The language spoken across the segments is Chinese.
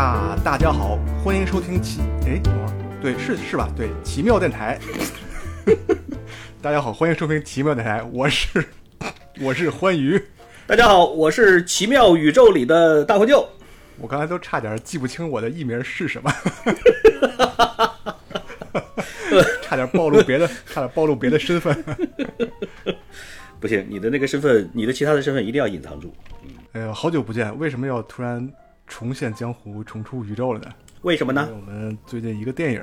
大大家好，欢迎收听奇哎，对是是吧？对，奇妙电台。大家好，欢迎收听奇妙电台，我是 我是欢愉。大家好，我是奇妙宇宙里的大灰舅。我刚才都差点记不清我的艺名是什么，差点暴露别的，差点暴露别的身份。不行，你的那个身份，你的其他的身份一定要隐藏住。哎呀，好久不见，为什么要突然重现江湖、重出宇宙了呢？为什么呢？我们最近一个电影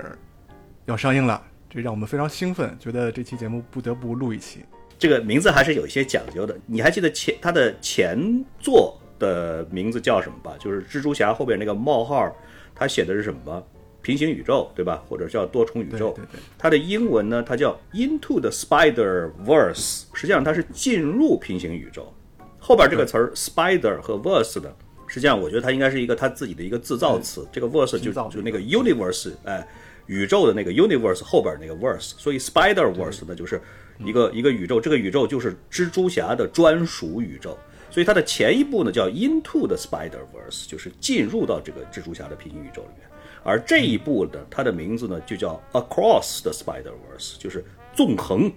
要上映了，这让我们非常兴奋，觉得这期节目不得不录一期。这个名字还是有一些讲究的。你还记得前它的前作的名字叫什么吧？就是蜘蛛侠后边那个冒号，它写的是什么？平行宇宙，对吧？或者叫多重宇宙。对对。它的英文呢，它叫 Into the Spider Verse。实际上它是进入平行宇宙。后边这个词儿 Spider 和 Verse 的，实际上我觉得它应该是一个它自己的一个自造词。这个 Verse 就就那个 Universe，哎，宇宙的那个 Universe 后边那个 Verse。所以 Spider Verse 呢，就是一个一个宇宙。这个宇宙就是蜘蛛侠的专属宇宙。所以它的前一步呢叫 Into the Spider Verse，就是进入到这个蜘蛛侠的平行宇宙里面。而这一步的它的名字呢就叫 Across the Spider Verse，就是纵横，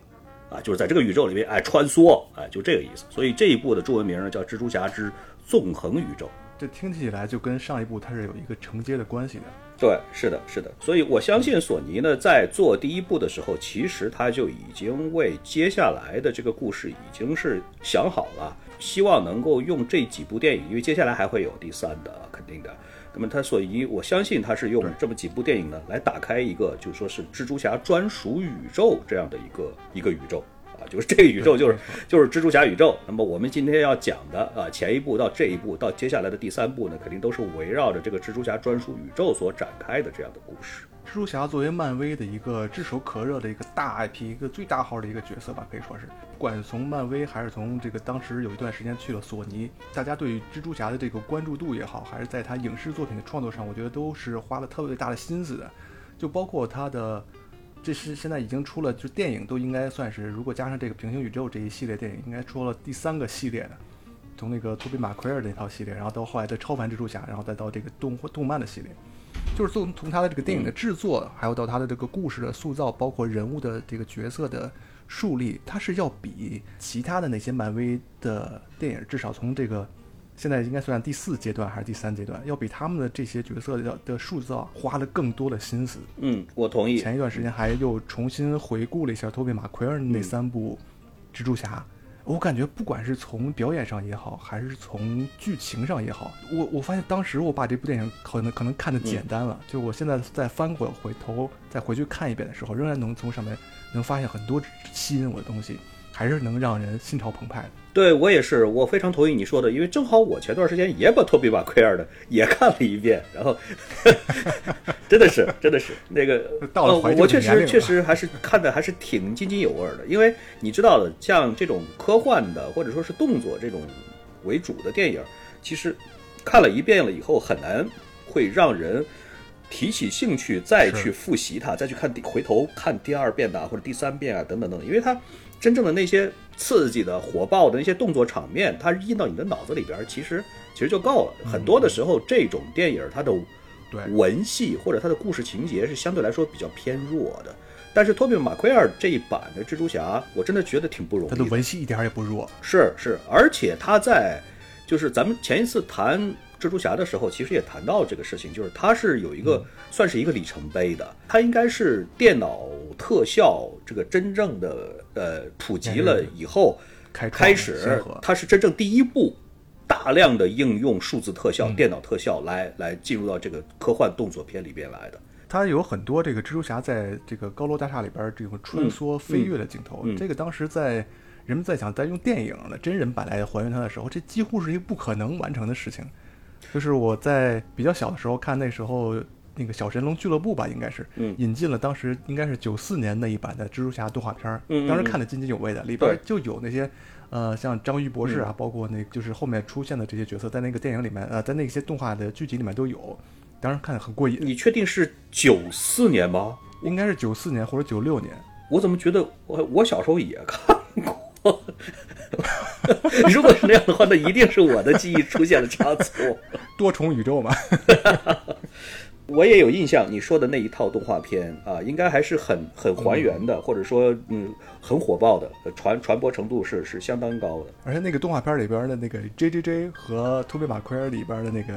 啊，就是在这个宇宙里面哎穿梭，哎就这个意思。所以这一部的中文名呢叫蜘蛛侠之纵横宇宙。这听起来就跟上一部它是有一个承接的关系的。对，是的，是的。所以我相信索尼呢在做第一部的时候，其实他就已经为接下来的这个故事已经是想好了，希望能够用这几部电影，因为接下来还会有第三的，肯定的。那么他所以，我相信他是用这么几部电影呢，来打开一个，就说是蜘蛛侠专属宇宙这样的一个一个宇宙。啊，就是这个宇宙就是就是蜘蛛侠宇宙。那么我们今天要讲的啊，前一部到这一部到接下来的第三部呢，肯定都是围绕着这个蜘蛛侠专属宇宙所展开的这样的故事。蜘蛛侠作为漫威的一个炙手可热的一个大 IP，一个最大号的一个角色吧，可以说是，不管从漫威还是从这个当时有一段时间去了索尼，大家对于蜘蛛侠的这个关注度也好，还是在他影视作品的创作上，我觉得都是花了特别大的心思的。就包括他的，这是现在已经出了，就电影都应该算是，如果加上这个平行宇宙这一系列电影，应该出了第三个系列的，从那个托比马奎尔那套系列，然后到后来的超凡蜘蛛侠，然后再到这个动动漫的系列。就是从从他的这个电影的制作，还有到他的这个故事的塑造，包括人物的这个角色的树立，他是要比其他的那些漫威的电影，至少从这个现在应该算第四阶段还是第三阶段，要比他们的这些角色的的塑造花了更多的心思。嗯，我同意。前一段时间还又重新回顾了一下托比马奎尔那三部蜘蛛侠。我感觉不管是从表演上也好，还是从剧情上也好，我我发现当时我把这部电影可能可能看的简单了，就我现在再翻过回头再回去看一遍的时候，仍然能从上面能发现很多吸引我的东西，还是能让人心潮澎湃的。对我也是，我非常同意你说的，因为正好我前段时间也把托比马奎尔的也看了一遍，然后 真的是 真的是那个，到了我确实确实还是看的还是挺津津有味的，因为你知道的，像这种科幻的或者说是动作这种为主的电影，其实看了一遍了以后很难会让人提起兴趣再去复习它，再去看回头看第二遍的或者第三遍啊等等等等，因为它真正的那些。刺激的、火爆的那些动作场面，它印到你的脑子里边，其实其实就够了。很多的时候，这种电影它的文戏或者它的故事情节是相对来说比较偏弱的。但是托比马奎尔这一版的蜘蛛侠，我真的觉得挺不容易。他的文戏一点也不弱，是是，而且他在就是咱们前一次谈蜘蛛侠的时候，其实也谈到这个事情，就是他是有一个算是一个里程碑的，他应该是电脑特效这个真正的。呃，普及了以后，开始它是真正第一部大量的应用数字特效、电脑特效来来进入到这个科幻动作片里边来的。它有很多这个蜘蛛侠在这个高楼大厦里边这种穿梭飞跃的镜头，这个当时在人们在想在用电影的真人版来还原它的时候，这几乎是一个不可能完成的事情。就是我在比较小的时候看那时候。那个小神龙俱乐部吧，应该是引进了当时应该是九四年那一版的蜘蛛侠动画片儿，当时看的津津有味的，里边就有那些呃像章鱼博士啊，包括那就是后面出现的这些角色，在那个电影里面呃，在那些动画的剧集里面都有，当时看的很过瘾。你确定是九四年吗？应该是九四年或者九六年。我怎么觉得我我小时候也看过？如果是那样的话，那一定是我的记忆出现了差错。多重宇宙嘛。我也有印象，你说的那一套动画片啊，应该还是很很还原的，或者说嗯很火爆的，传传播程度是是相当高的。而且那个动画片里边的那个 J J J 和托比马奎尔里边的那个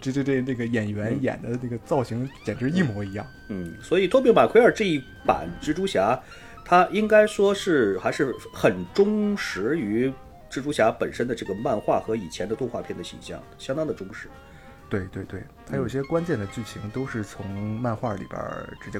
J J J 那个演员演的那个造型简直一模一样。嗯，所以托比马奎尔这一版蜘蛛侠，他应该说是还是很忠实于蜘蛛侠本身的这个漫画和以前的动画片的形象，相当的忠实。对对对，它有些关键的剧情都是从漫画里边直接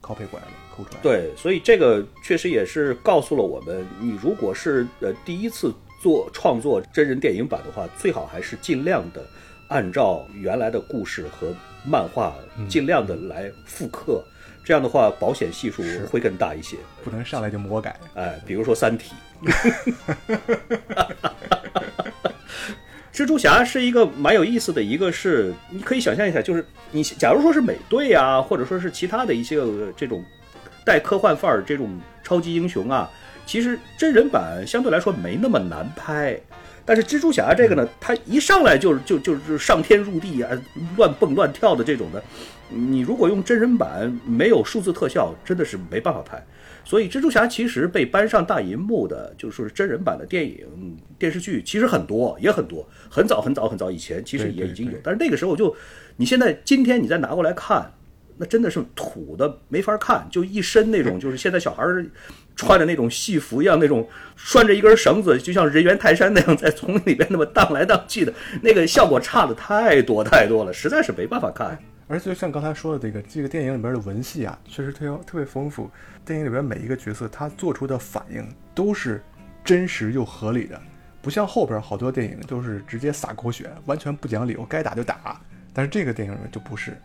copy 过来的，抠出来。对，所以这个确实也是告诉了我们，你如果是呃第一次做创作真人电影版的话，最好还是尽量的按照原来的故事和漫画尽量的来复刻，这样的话保险系数会更大一些。不能上来就魔改。哎，比如说《三体》。蜘蛛侠是一个蛮有意思的，一个是你可以想象一下，就是你假如说是美队啊，或者说是其他的一些这种带科幻范儿这种超级英雄啊，其实真人版相对来说没那么难拍。但是蜘蛛侠这个呢，他一上来就就就是上天入地啊，乱蹦乱跳的这种的，你如果用真人版没有数字特效，真的是没办法拍。所以，蜘蛛侠其实被搬上大银幕的，就是真人版的电影、电视剧，其实很多，也很多。很早、很早、很早以前，其实也已经有。但是那个时候，就你现在今天你再拿过来看，那真的是土的没法看，就一身那种，就是现在小孩穿的那种戏服一样，那种拴着一根绳子，就像人猿泰山那样在丛林里边那么荡来荡去的，那个效果差的太多太多了，实在是没办法看。而且就像刚才说的这个，这个电影里边的文戏啊，确实特别特别丰富。电影里边每一个角色他做出的反应都是真实又合理的，不像后边好多电影都是直接撒狗血，完全不讲理，我该打就打。但是这个电影里面就不是。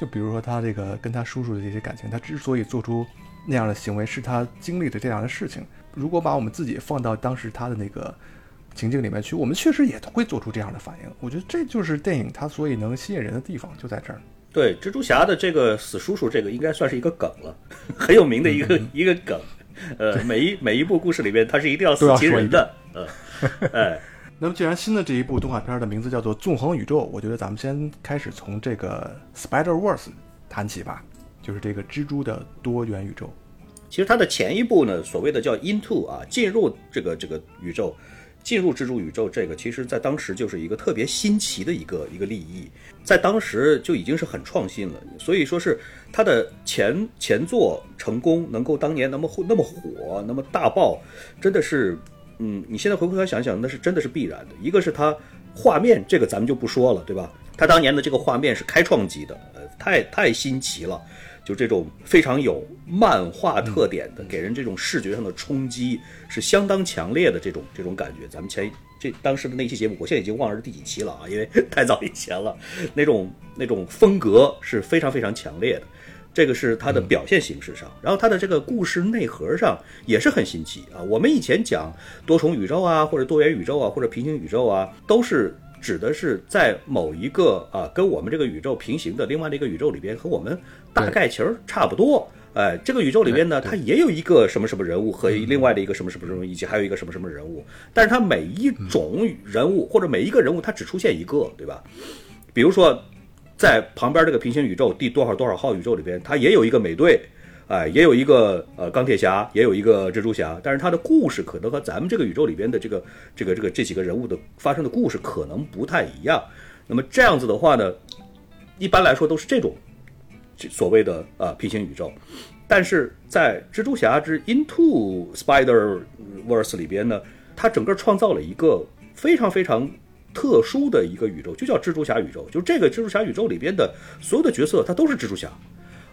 就比如说他这个跟他叔叔的这些感情，他之所以做出那样的行为，是他经历的这样的事情。如果把我们自己放到当时他的那个。情境里面去，我们确实也会做出这样的反应。我觉得这就是电影它所以能吸引人的地方，就在这儿。对，蜘蛛侠的这个死叔叔，这个应该算是一个梗了，很有名的一个一个梗。呃，每一每一部故事里面，他是一定要死亲人的。呃，哎，那么既然新的这一部动画片的名字叫做《纵横宇宙》，我觉得咱们先开始从这个 Spider Verse 谈起吧，就是这个蜘蛛的多元宇宙。其实它的前一部呢，所谓的叫 Into 啊，进入这个这个宇宙。进入蜘蛛宇宙，这个其实在当时就是一个特别新奇的一个一个利益，在当时就已经是很创新了。所以说是它的前前作成功，能够当年那么那么火，那么大爆，真的是，嗯，你现在回过头想想，那是真的是必然的。一个是它画面，这个咱们就不说了，对吧？它当年的这个画面是开创级的，呃，太太新奇了。就这种非常有漫画特点的，给人这种视觉上的冲击是相当强烈的这种这种感觉。咱们前这当时的那期节目，我现在已经忘了是第几期了啊，因为 太早以前了。那种那种风格是非常非常强烈的，这个是它的表现形式上，然后它的这个故事内核上也是很新奇啊。我们以前讲多重宇宙啊，或者多元宇宙啊，或者平行宇宙啊，都是。指的是在某一个啊跟我们这个宇宙平行的另外的一个宇宙里边，和我们大概其实差不多。哎，这个宇宙里边呢，它也有一个什么什么人物和另外的一个什么什么人物，以及还有一个什么什么人物。但是它每一种人物或者每一个人物，它只出现一个，对吧？比如说，在旁边这个平行宇宙第多少多少号宇宙里边，它也有一个美队。哎，也有一个呃钢铁侠，也有一个蜘蛛侠，但是他的故事可能和咱们这个宇宙里边的这个这个这个这几个人物的发生的故事可能不太一样。那么这样子的话呢，一般来说都是这种所谓的啊平行宇宙。但是在蜘蛛侠之 Into Spider Verse 里边呢，它整个创造了一个非常非常特殊的一个宇宙，就叫蜘蛛侠宇宙。就这个蜘蛛侠宇宙里边的所有的角色，他都是蜘蛛侠。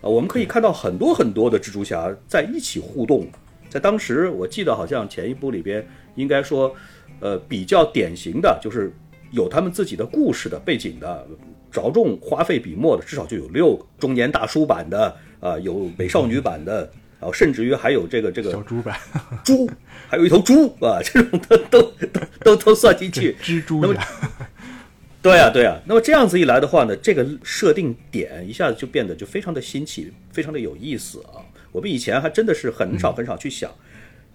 啊，我们可以看到很多很多的蜘蛛侠在一起互动，在当时我记得好像前一部里边应该说，呃，比较典型的就是有他们自己的故事的背景的，着重花费笔墨的至少就有六个中年大叔版的啊，有美少女版的，然后甚至于还有这个这个小猪版。猪，还有一头猪啊，这种都都都都都算进去，蜘蛛侠。对呀，对呀。那么这样子一来的话呢，这个设定点一下子就变得就非常的新奇，非常的有意思啊。我们以前还真的是很少很少去想，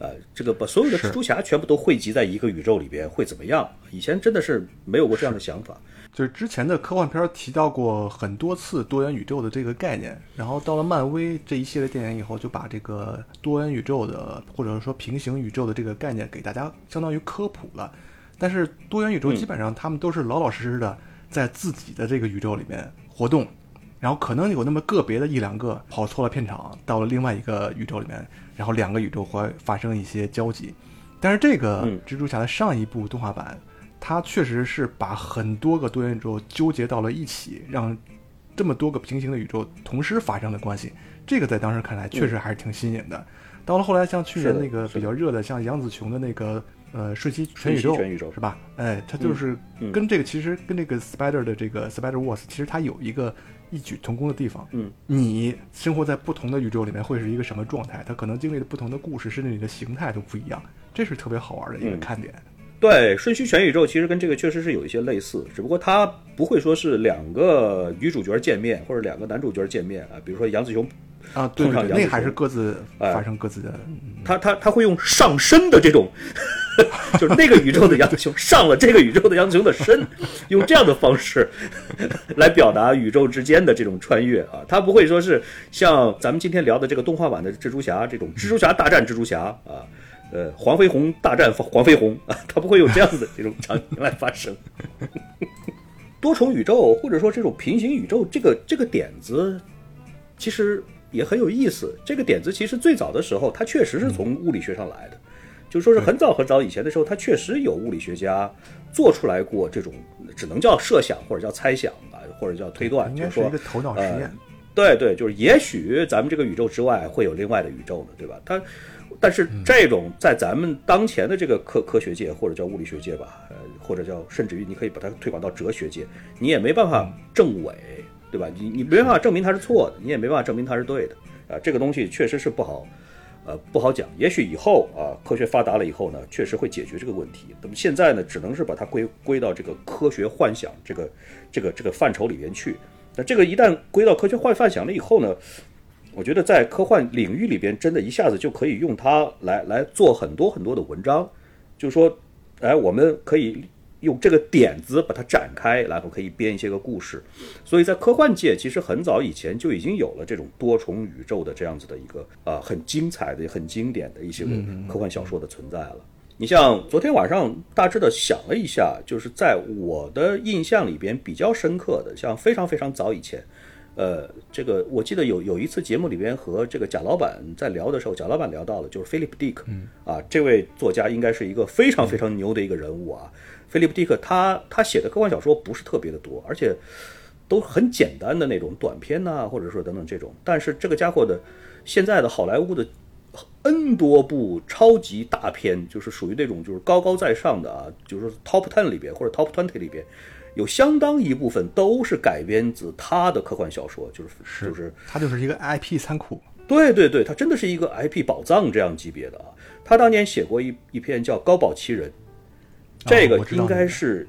呃，这个把所有的蜘蛛侠全部都汇集在一个宇宙里边会怎么样？以前真的是没有过这样的想法。就是之前的科幻片提到过很多次多元宇宙的这个概念，然后到了漫威这一系列电影以后，就把这个多元宇宙的或者说平行宇宙的这个概念给大家相当于科普了。但是多元宇宙基本上他们都是老老实实的在自己的这个宇宙里面活动，然后可能有那么个别的一两个跑错了片场，到了另外一个宇宙里面，然后两个宇宙会发生一些交集。但是这个蜘蛛侠的上一部动画版。它确实是把很多个多元宇宙纠结到了一起，让这么多个平行的宇宙同时发生的关系，这个在当时看来确实还是挺新颖的。到了后来，像去年那个比较热的，像杨紫琼的那个呃《瞬息全宇宙全宇宙》，是吧？哎，它就是跟这个其实跟这个 Spider 的这个 Spider Wars，其实它有一个异曲同工的地方。嗯，你生活在不同的宇宙里面会是一个什么状态？它可能经历的不同的故事，甚至你的形态都不一样，这是特别好玩的一个看点。对，瞬息全宇宙其实跟这个确实是有一些类似，只不过它不会说是两个女主角见面或者两个男主角见面啊，比如说杨紫琼啊，对，那还是各自发生各自的。他他他会用上身的这种，就是那个宇宙的杨紫琼上了这个宇宙的杨紫琼的身，用这样的方式 来表达宇宙之间的这种穿越啊，他不会说是像咱们今天聊的这个动画版的蜘蛛侠这种蜘蛛侠大战蜘蛛侠啊。呃，黄飞鸿大战黄飞鸿啊，他不会有这样子的这种场景来发生。多重宇宙或者说这种平行宇宙，这个这个点子其实也很有意思。这个点子其实最早的时候，它确实是从物理学上来的，就说是很早很早以前的时候，它确实有物理学家做出来过这种，只能叫设想或者叫猜想吧，或者叫推断，就是说一个头脑实验。对对，就是也许咱们这个宇宙之外会有另外的宇宙呢，对吧？它。但是这种在咱们当前的这个科科学界或者叫物理学界吧，呃，或者叫甚至于你可以把它推广到哲学界，你也没办法证伪，对吧？你你没办法证明它是错的，你也没办法证明它是对的，啊，这个东西确实是不好，呃，不好讲。也许以后啊，科学发达了以后呢，确实会解决这个问题。那么现在呢，只能是把它归归到这个科学幻想这个这个这个范畴里边去。那这个一旦归到科学幻幻想了以后呢？我觉得在科幻领域里边，真的一下子就可以用它来来做很多很多的文章，就是说，哎，我们可以用这个点子把它展开，然后可以编一些个故事。所以在科幻界，其实很早以前就已经有了这种多重宇宙的这样子的一个啊很精彩的、很经典的一些科幻小说的存在了。你像昨天晚上大致的想了一下，就是在我的印象里边比较深刻的，像非常非常早以前。呃，这个我记得有有一次节目里边和这个贾老板在聊的时候，贾老板聊到了就是菲利普·迪克，啊，这位作家应该是一个非常非常牛的一个人物啊。菲利普·迪克他他写的科幻小说不是特别的多，而且都很简单的那种短篇呐，或者说等等这种。但是这个家伙的现在的好莱坞的 N 多部超级大片，就是属于那种就是高高在上的啊，就是 Top Ten 里边或者 Top Twenty 里边。有相当一部分都是改编自他的科幻小说，就是就是他就是一个 IP 仓库。对对对，他真的是一个 IP 宝藏这样级别的啊。他当年写过一一篇叫《高保奇人》，这个应该是，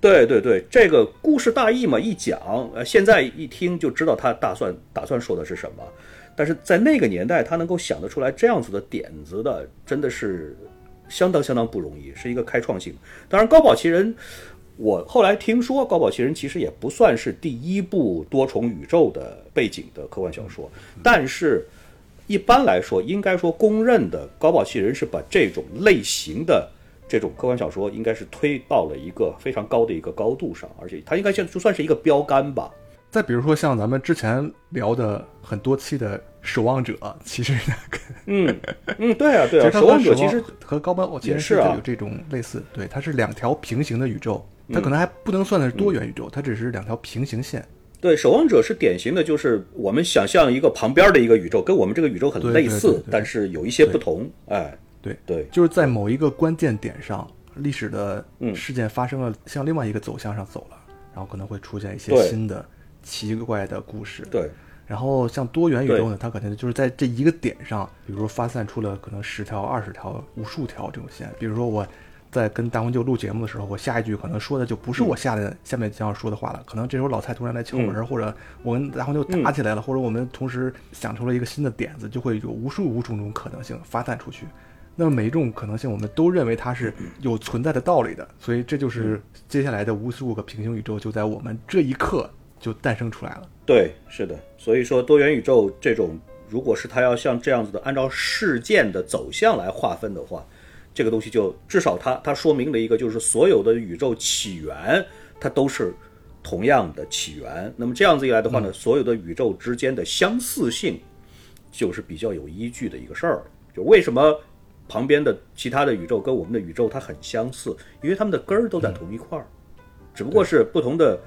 对对对，这个故事大意嘛，一讲，呃，现在一听就知道他打算打算说的是什么。但是在那个年代，他能够想得出来这样子的点子的，真的是相当相当不容易，是一个开创性。当然，《高保奇人》。我后来听说，《高保奇人》其实也不算是第一部多重宇宙的背景的科幻小说，但是，一般来说，应该说公认的，《高保奇人》是把这种类型的这种科幻小说，应该是推到了一个非常高的一个高度上，而且它应该就就算是一个标杆吧。再比如说，像咱们之前聊的很多期的《守望者》，其实那个，嗯嗯，对啊对啊，《守望者》其实和高保奇人是有这种类似，对，它是两条平行的宇宙。它可能还不能算的是多元宇宙，它只是两条平行线。对，守望者是典型的，就是我们想象一个旁边的一个宇宙，跟我们这个宇宙很类似，但是有一些不同。哎，对对，就是在某一个关键点上，历史的事件发生了，向另外一个走向上走了，然后可能会出现一些新的奇怪的故事。对，然后像多元宇宙呢，它可能就是在这一个点上，比如说发散出了可能十条、二十条、无数条这种线，比如说我。在跟大黄舅录节目的时候，我下一句可能说的就不是我下的下面将要说的话了。可能这时候老蔡突然来敲门，或者我跟大黄舅打起来了，或者我们同时想出了一个新的点子，就会有无数无数种可能性发散出去。那么每一种可能性，我们都认为它是 有存在的道理的，所以这就是接下来的无数个平行宇宙就在我们这一刻就诞生出来了。对，是的。所以说多元宇宙这种，如果是它要像这样子的按照事件的走向来划分的话，这个东西就至少它它说明了一个，就是所有的宇宙起源它都是同样的起源。那么这样子一来的话呢，所有的宇宙之间的相似性就是比较有依据的一个事儿。就为什么？旁边的其他的宇宙跟我们的宇宙它很相似，因为它们的根儿都在同一块儿，只不过是不同的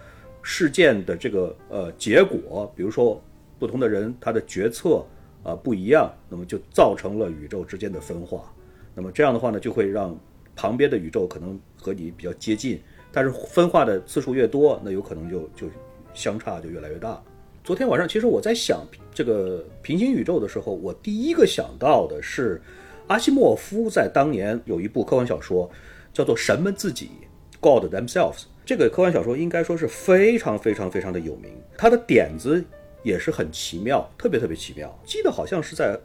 事件的这个呃结果，比如说不同的人他的决策啊不一样，那么就造成了宇宙之间的分化。那么这样的话呢，就会让旁边的宇宙可能和你比较接近，但是分化的次数越多，那有可能就就相差就越来越大。昨天晚上其实我在想这个平行宇宙的时候，我第一个想到的是。阿西莫夫在当年有一部科幻小说，叫做《神们自己》（God Themselves）。这个科幻小说应该说是非常非常非常的有名，它的点子也是很奇妙，特别特别奇妙。记得好像是在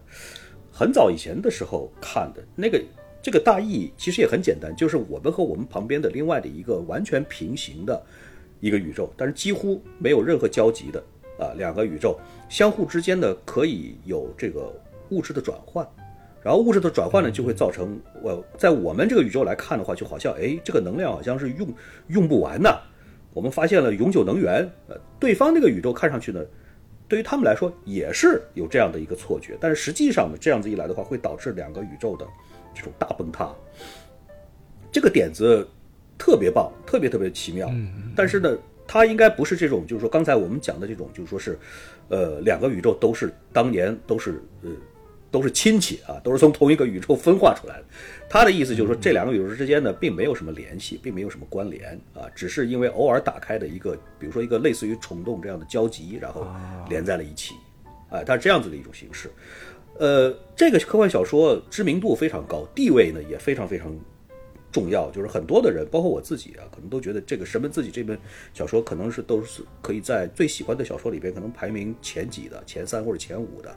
很早以前的时候看的。那个这个大意其实也很简单，就是我们和我们旁边的另外的一个完全平行的一个宇宙，但是几乎没有任何交集的啊两个宇宙，相互之间呢可以有这个物质的转换。然后物质的转换呢，就会造成我在我们这个宇宙来看的话，就好像哎，这个能量好像是用用不完的。我们发现了永久能源，呃，对方那个宇宙看上去呢，对于他们来说也是有这样的一个错觉。但是实际上呢，这样子一来的话，会导致两个宇宙的这种大崩塌。这个点子特别棒，特别特别奇妙。但是呢，它应该不是这种，就是说刚才我们讲的这种，就是说是，呃，两个宇宙都是当年都是呃。都是亲戚啊，都是从同一个宇宙分化出来的。他的意思就是说，这两个宇宙之间呢，并没有什么联系，并没有什么关联啊，只是因为偶尔打开的一个，比如说一个类似于虫洞这样的交集，然后连在了一起，啊，它是这样子的一种形式。呃，这个科幻小说知名度非常高，地位呢也非常非常重要，就是很多的人，包括我自己啊，可能都觉得这个《神门自己》这本小说可能是都是可以在最喜欢的小说里边，可能排名前几的，前三或者前五的，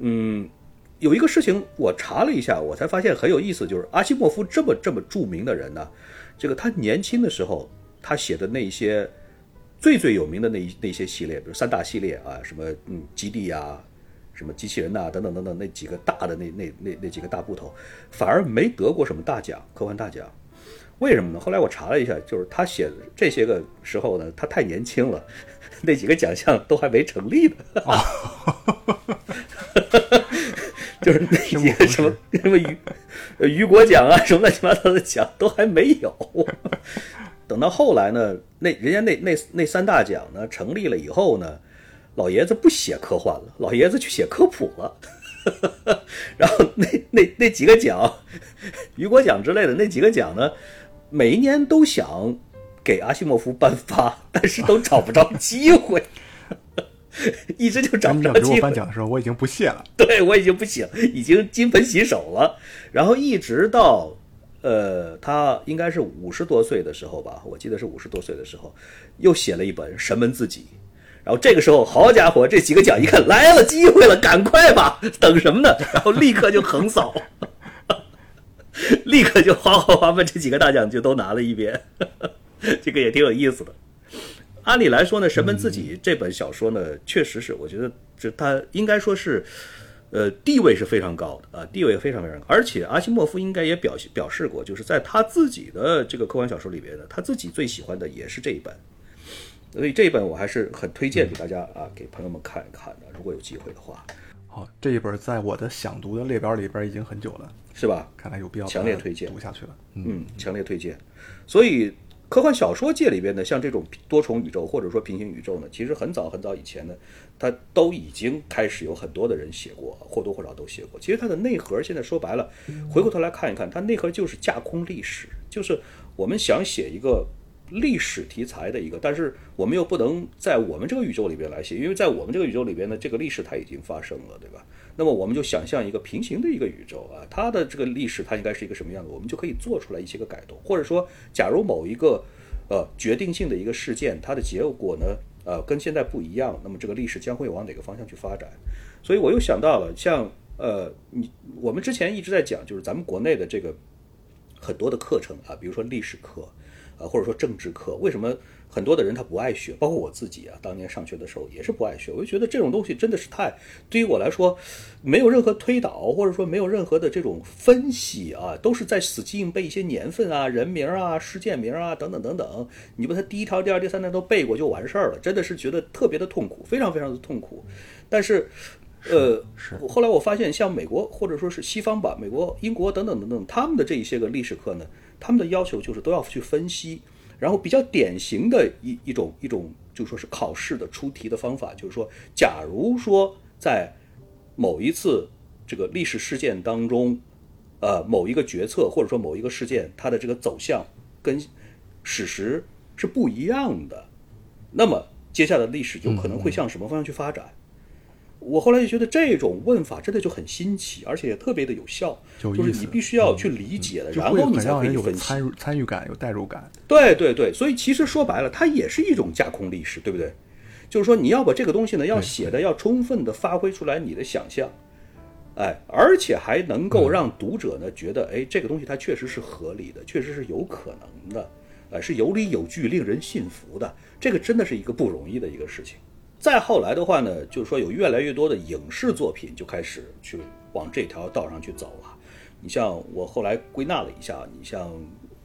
嗯。有一个事情我查了一下，我才发现很有意思，就是阿西莫夫这么这么著名的人呢，这个他年轻的时候他写的那些最最有名的那一那些系列，比如三大系列啊，什么嗯基地呀，什么机器人呐，等等等等那几个大的那那那那几个大部头，反而没得过什么大奖，科幻大奖。为什么呢？后来我查了一下，就是他写这些个时候呢，他太年轻了，那几个奖项都还没成立呢。就是那几个什么什么雨雨果奖啊，什么乱七八糟的奖都还没有。等到后来呢，那人家那那那三大奖呢成立了以后呢，老爷子不写科幻了，老爷子去写科普了。然后那那那几个奖，雨果奖之类的那几个奖呢，每一年都想给阿西莫夫颁发，但是都找不着机会。一直就找不着机会。给我颁奖的时候，我已经不屑了。对我已经不行，已经金盆洗手了。然后一直到，呃，他应该是五十多岁的时候吧，我记得是五十多岁的时候，又写了一本《神门自己》。然后这个时候，好家伙，这几个奖一看来了机会了，赶快吧，等什么呢？然后立刻就横扫，立刻就哗哗哗把这几个大奖就都拿了一遍。这个也挺有意思的。按理来说呢，《神门自己》这本小说呢，确实是我觉得这他应该说是，呃，地位是非常高的啊，地位非常非常高。而且阿西莫夫应该也表表示过，就是在他自己的这个科幻小说里边呢，他自己最喜欢的也是这一本。所以这一本我还是很推荐给大家啊，给朋友们看一看的，如果有机会的话。好，这一本在我的想读的列表里边已经很久了，是吧？看来有必要强烈推荐读下去了。嗯，强烈推荐。所以。科幻小说界里边呢，像这种多重宇宙或者说平行宇宙呢，其实很早很早以前呢，它都已经开始有很多的人写过，或多或少都写过。其实它的内核现在说白了，回过头来看一看，它内核就是架空历史，就是我们想写一个历史题材的一个，但是我们又不能在我们这个宇宙里边来写，因为在我们这个宇宙里边呢，这个历史它已经发生了，对吧？那么我们就想象一个平行的一个宇宙啊，它的这个历史它应该是一个什么样子？我们就可以做出来一些个改动，或者说，假如某一个呃决定性的一个事件，它的结果呢，呃跟现在不一样，那么这个历史将会往哪个方向去发展？所以我又想到了，像呃，你我们之前一直在讲，就是咱们国内的这个很多的课程啊，比如说历史课，啊，或者说政治课，为什么很多的人他不爱学？包括我自己啊，当年上学的时候也是不爱学。我就觉得这种东西真的是太，对于我来说，没有任何推导，或者说没有任何的这种分析啊，都是在死记硬背一些年份啊、人名啊、事件名啊等等等等。你把它第一条、第二、第三条都背过就完事儿了，真的是觉得特别的痛苦，非常非常的痛苦。但是。呃，后来我发现，像美国或者说是西方吧，美国、英国等等等等，他们的这一些个历史课呢，他们的要求就是都要去分析，然后比较典型的一一种一种，就说是考试的出题的方法，就是说，假如说在某一次这个历史事件当中，呃，某一个决策或者说某一个事件，它的这个走向跟史实是不一样的，那么接下来的历史有可能会向什么方向去发展？我后来就觉得这种问法真的就很新奇，而且也特别的有效。就是你必须要去理解的，然后你才可以分析。参与参与感，有代入感。对对对，所以其实说白了，它也是一种架空历史，对不对？就是说你要把这个东西呢，要写的要充分的发挥出来你的想象，哎，而且还能够让读者呢觉得，哎，这个东西它确实是合理的，确实是有可能的，呃，是有理有据，令人信服的。这个真的是一个不容易的一个事情。再后来的话呢，就是说有越来越多的影视作品就开始去往这条道上去走了。你像我后来归纳了一下，你像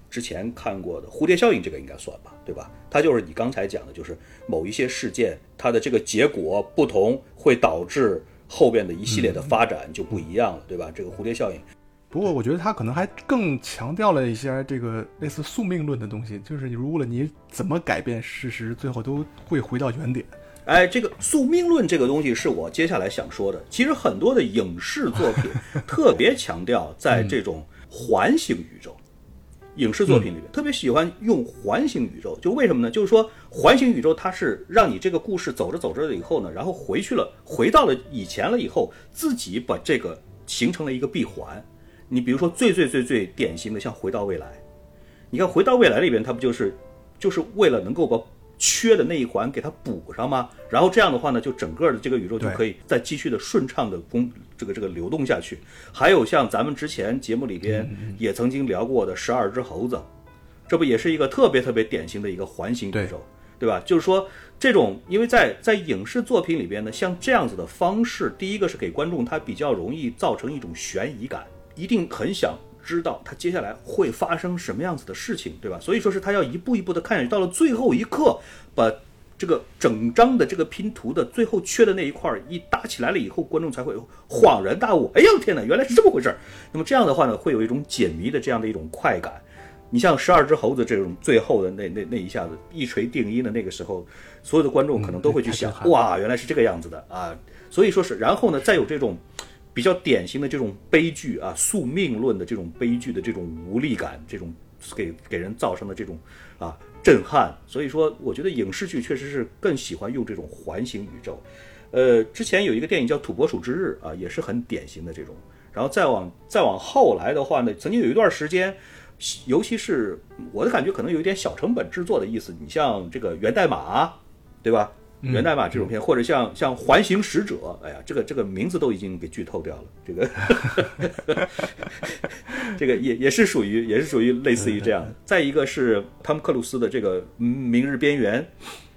之前看过的《蝴蝶效应》，这个应该算吧，对吧？它就是你刚才讲的，就是某一些事件它的这个结果不同，会导致后边的一系列的发展就不一样了，对吧？这个蝴蝶效应。不过我觉得它可能还更强调了一些这个类似宿命论的东西，就是你如果你怎么改变事实，最后都会回到原点。哎，这个宿命论这个东西是我接下来想说的。其实很多的影视作品 特别强调在这种环形宇宙，影视作品里面特别喜欢用环形宇宙。就为什么呢？就是说环形宇宙它是让你这个故事走着走着了以后呢，然后回去了，回到了以前了以后，自己把这个形成了一个闭环。你比如说最最最最典型的像回到未来，你看回到未来里边，它不就是就是为了能够把。缺的那一环给它补上吗？然后这样的话呢，就整个的这个宇宙就可以再继续的顺畅的工这个这个流动下去。还有像咱们之前节目里边也曾经聊过的十二只猴子，这不也是一个特别特别典型的一个环形宇宙，对吧？就是说这种，因为在在影视作品里边呢，像这样子的方式，第一个是给观众他比较容易造成一种悬疑感，一定很想。知道他接下来会发生什么样子的事情，对吧？所以说是他要一步一步的看下去，到了最后一刻，把这个整张的这个拼图的最后缺的那一块一搭起来了以后，观众才会恍然大悟。哎呦天哪，原来是这么回事儿！那么这样的话呢，会有一种解谜的这样的一种快感。你像十二只猴子这种最后的那那那一下子一锤定音的那个时候，所有的观众可能都会去想，哇，原来是这个样子的啊！所以说是，然后呢，再有这种。比较典型的这种悲剧啊，宿命论的这种悲剧的这种无力感，这种给给人造成的这种啊震撼。所以说，我觉得影视剧确实是更喜欢用这种环形宇宙。呃，之前有一个电影叫《土拨鼠之日》啊，也是很典型的这种。然后再往再往后来的话呢，曾经有一段时间，尤其是我的感觉，可能有一点小成本制作的意思。你像这个源代码，对吧？源代码这种片，或者像像环形使者，哎呀，这个这个名字都已经给剧透掉了。这个 这个也也是属于也是属于类似于这样。再一个是汤姆克鲁斯的这个明日边缘，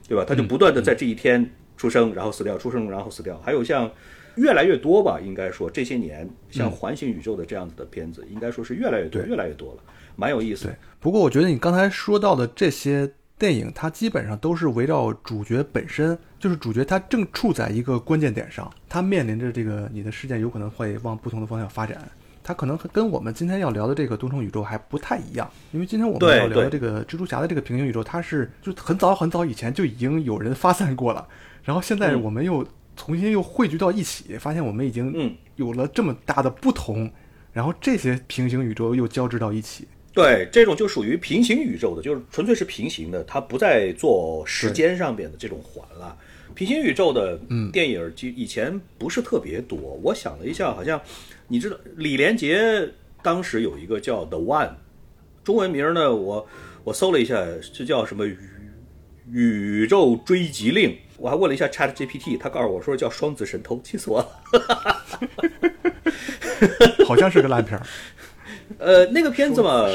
对吧？他就不断的在这一天出生，然后死掉，出生然后死掉。还有像越来越多吧，应该说这些年像环形宇宙的这样子的片子，应该说是越来越多，越来越多了，蛮有意思。不过我觉得你刚才说到的这些。电影它基本上都是围绕主角本身，就是主角他正处在一个关键点上，他面临着这个你的事件有可能会往不同的方向发展，他可能跟我们今天要聊的这个多重宇宙还不太一样，因为今天我们要聊的这个蜘蛛侠的这个平行宇宙，它是就很早很早以前就已经有人发散过了，然后现在我们又重新又汇聚到一起，发现我们已经有了这么大的不同，然后这些平行宇宙又交织到一起。对，这种就属于平行宇宙的，就是纯粹是平行的，它不再做时间上边的这种环了。平行宇宙的电影就以前不是特别多。我想了一下，好像你知道李连杰当时有一个叫《The One》，中文名呢，我我搜了一下，这叫什么宇宇宙追击令》，我还问了一下 Chat GPT，他告诉我说叫《双子神偷》，气死我了。好像是个烂片儿。呃，那个片子嘛，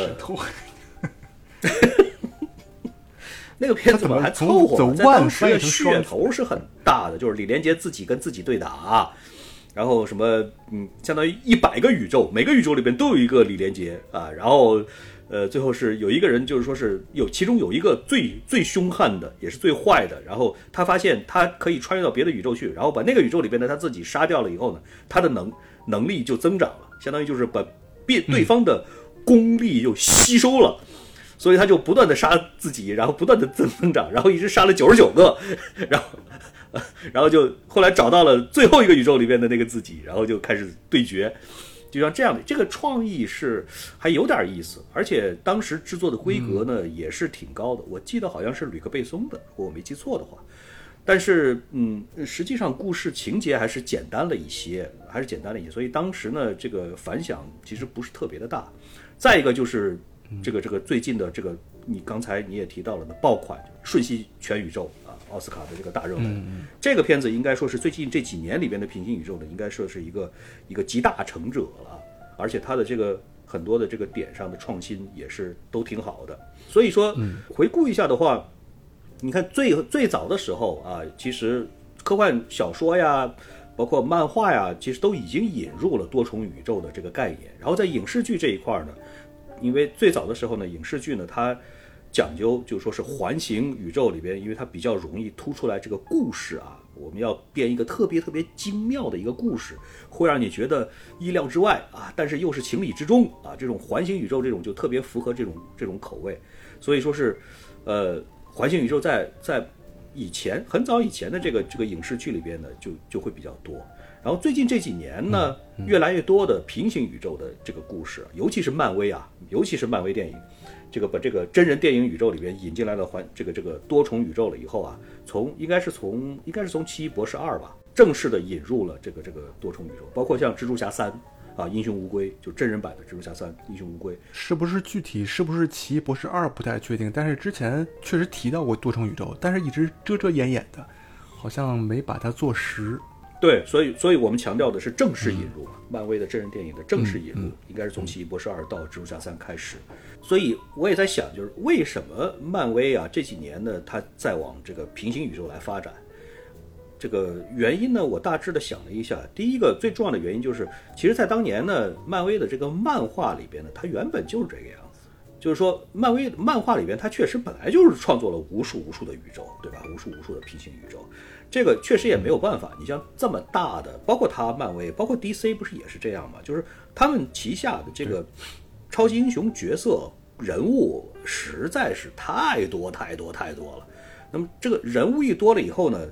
那个片子嘛还凑合吧，The 在当时的翻译成双噱头是很大的，就是李连杰自己跟自己对打，然后什么嗯，相当于一百个宇宙，每个宇宙里边都有一个李连杰啊，然后呃，最后是有一个人就是说是有其中有一个最最凶悍的，也是最坏的，然后他发现他可以穿越到别的宇宙去，然后把那个宇宙里边的他自己杀掉了以后呢，他的能能力就增长了，相当于就是把变对方的功力又吸收了。所以他就不断的杀自己，然后不断的增增长，然后一直杀了九十九个，然后，然后就后来找到了最后一个宇宙里边的那个自己，然后就开始对决，就像这样的，这个创意是还有点意思，而且当时制作的规格呢、也是挺高的，我记得好像是吕克贝松的，如果我没记错的话。但是，嗯，实际上故事情节还是简单了一些，还是简单了一些，所以当时呢，这个反响其实不是特别的大。再一个就是这个这个最近的这个，你刚才你也提到了的爆款《瞬息全宇宙》啊，奥斯卡的这个大热门，这个片子应该说是最近这几年里边的平行宇宙呢，应该说是一个一个集大成者了，而且它的这个很多的这个点上的创新也是都挺好的。所以说，回顾一下的话，你看最最早的时候啊，其实科幻小说呀，包括漫画呀，其实都已经引入了多重宇宙的这个概念。然后在影视剧这一块儿呢，因为最早的时候呢，影视剧呢它讲究就说是环形宇宙里边，因为它比较容易突出来这个故事啊，我们要编一个特别特别精妙的一个故事，会让你觉得意料之外啊，但是又是情理之中啊。这种环形宇宙这种就特别符合这种这种口味，所以说是，呃，环形宇宙在在以前很早以前的这个这个影视剧里边呢，就就会比较多。然后最近这几年呢，越来越多的平行宇宙的这个故事，尤其是漫威啊，尤其是漫威电影，这个把这个真人电影宇宙里边引进来了环这个这个多重宇宙了以后啊，从应该是从应该是从奇异博士二吧，正式的引入了这个这个多重宇宙，包括像蜘蛛侠三啊，英雄无归就真人版的蜘蛛侠三，英雄无归，是不是具体是不是奇异博士二不太确定，但是之前确实提到过多重宇宙，但是一直遮遮掩掩的，好像没把它做实。对，所以所以我们强调的是正式引入嘛，漫威的真人电影的正式引入，应该是从奇异博士二到蜘蛛侠三开始。所以我也在想，就是为什么漫威啊这几年呢，它在往这个平行宇宙来发展？这个原因呢，我大致的想了一下，第一个最重要的原因就是，其实，在当年呢，漫威的这个漫画里边呢，它原本就是这个样子。就是说，漫威漫画里边，它确实本来就是创作了无数无数的宇宙，对吧？无数无数的平行宇宙，这个确实也没有办法。你像这么大的，包括它漫威，包括 DC，不是也是这样吗？就是他们旗下的这个超级英雄角色人物实在是太多太多太多了。那么这个人物一多了以后呢，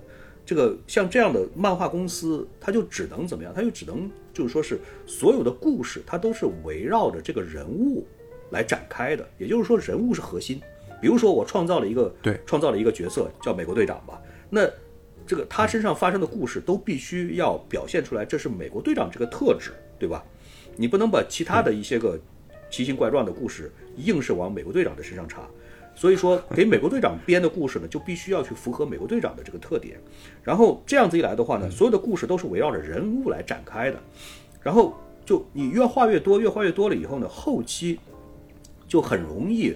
这个像这样的漫画公司，它就只能怎么样？它就只能就是说是所有的故事，它都是围绕着这个人物。来展开的，也就是说人物是核心。比如说我创造了一个对，创造了一个角色叫美国队长吧，那这个他身上发生的故事都必须要表现出来，这是美国队长这个特质，对吧？你不能把其他的一些个奇形怪状的故事硬是往美国队长的身上插。所以说，给美国队长编的故事呢，就必须要去符合美国队长的这个特点。然后这样子一来的话呢，所有的故事都是围绕着人物来展开的。然后就你越画越多，越画越多了以后呢，后期。就很容易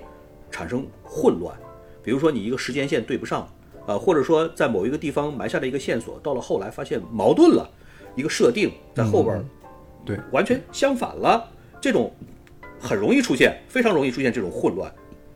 产生混乱，比如说你一个时间线对不上，啊，或者说在某一个地方埋下了一个线索，到了后来发现矛盾了，一个设定在后边，对，完全相反了，这种很容易出现，非常容易出现这种混乱。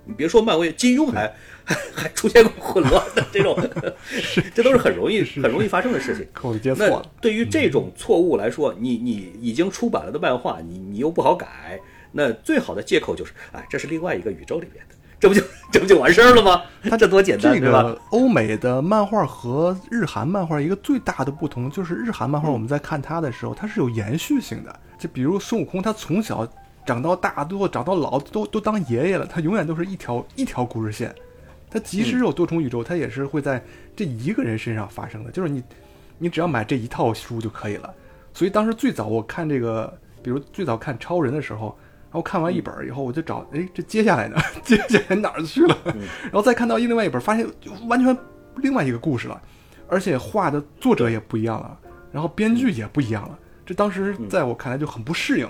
你别说漫威，金庸还还 还出现过混乱的这种，这都是很容易很容易发生的事情。口子接错那了。对于这种错误来说，你你已经出版了的漫画，你你又不好改。那最好的借口就是，哎，这是另外一个宇宙里边的，这不就 这不就完事儿了吗？它这多简单，这对吧？个欧美的漫画和日韩漫画一个最大的不同就是，日韩漫画我们在看它的时候，它是有延续性的。就比如孙悟空，他从小长到大，最后长到老，都都当爷爷了，他永远都是一条一条故事线。他即使有多重宇宙，他也是会在这一个人身上发生的。就是你，你只要买这一套书就可以了。所以当时最早我看这个，比如最早看超人的时候，然后看完一本以后，我就找，哎，这接下来呢？接下来哪儿去了？然后再看到另外一本，发现就完全另外一个故事了，而且画的作者也不一样了，然后编剧也不一样了。这当时在我看来就很不适应，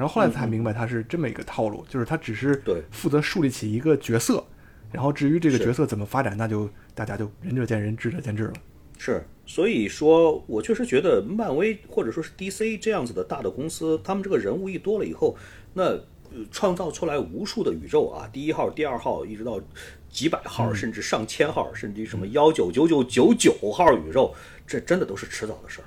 然后后来才明白他是这么一个套路，就是他只是对负责树立起一个角色，然后至于这个角色怎么发展，那就大家就仁者见仁，智者见智了。是，所以说我确实觉得漫威或者说是 DC 这样子的大的公司，他们这个人物一多了以后，那呃创造出来无数的宇宙啊，第一号、第二号，一直到几百号，甚至上千号，甚至于什么幺九九九九九号宇宙，这真的都是迟早的事儿。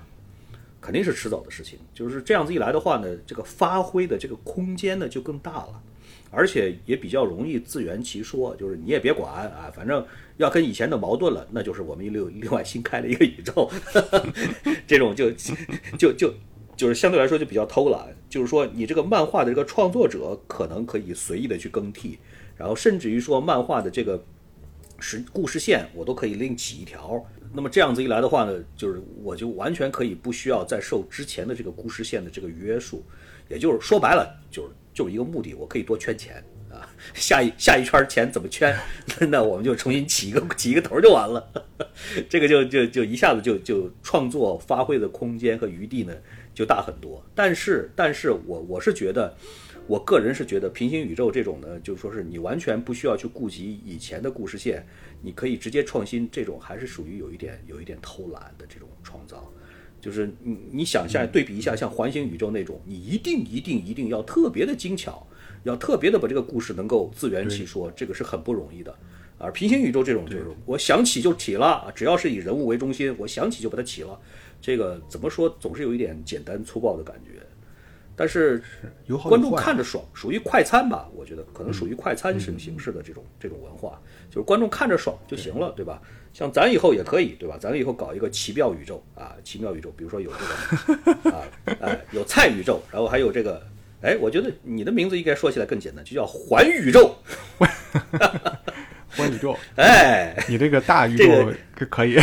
肯定是迟早的事情，就是这样子一来的话呢，这个发挥的这个空间呢就更大了，而且也比较容易自圆其说，就是你也别管啊，反正要跟以前的矛盾了，那就是我们另另外新开了一个宇宙，这种就就就就是相对来说就比较偷懒，就是说你这个漫画的这个创作者可能可以随意的去更替，然后甚至于说漫画的这个时故事线我都可以另起一条。那么这样子一来的话呢，就是我就完全可以不需要再受之前的这个故事线的这个约束，也就是说白了，就是就是一个目的，我可以多圈钱啊，下一下一圈钱怎么圈，那我们就重新起一个起一个头就完了，这个就就就一下子就就创作发挥的空间和余地呢就大很多。但是但是我我是觉得。我个人是觉得平行宇宙这种呢，就是说是你完全不需要去顾及以前的故事线，你可以直接创新，这种还是属于有一点有一点偷懒的这种创造。就是你你想象对比一下，像环形宇宙那种，你一定一定一定要特别的精巧，要特别的把这个故事能够自圆其说，这个是很不容易的。而平行宇宙这种就是我想起就起了，只要是以人物为中心，我想起就把它起了，这个怎么说总是有一点简单粗暴的感觉。但是观众看着爽，属于快餐吧？我觉得可能属于快餐形形式的这种这种文化，就是观众看着爽就行了，对。吧？像咱以后也可以，对吧？咱以后搞一个奇妙宇宙啊，奇妙宇宙，比如说有这个啊，哎，有菜宇宙，然后还有这个，哎，我觉得你的名字应该说起来更简单，就叫环宇宙，环宇宙，哎，你这个大宇这宙个可可以，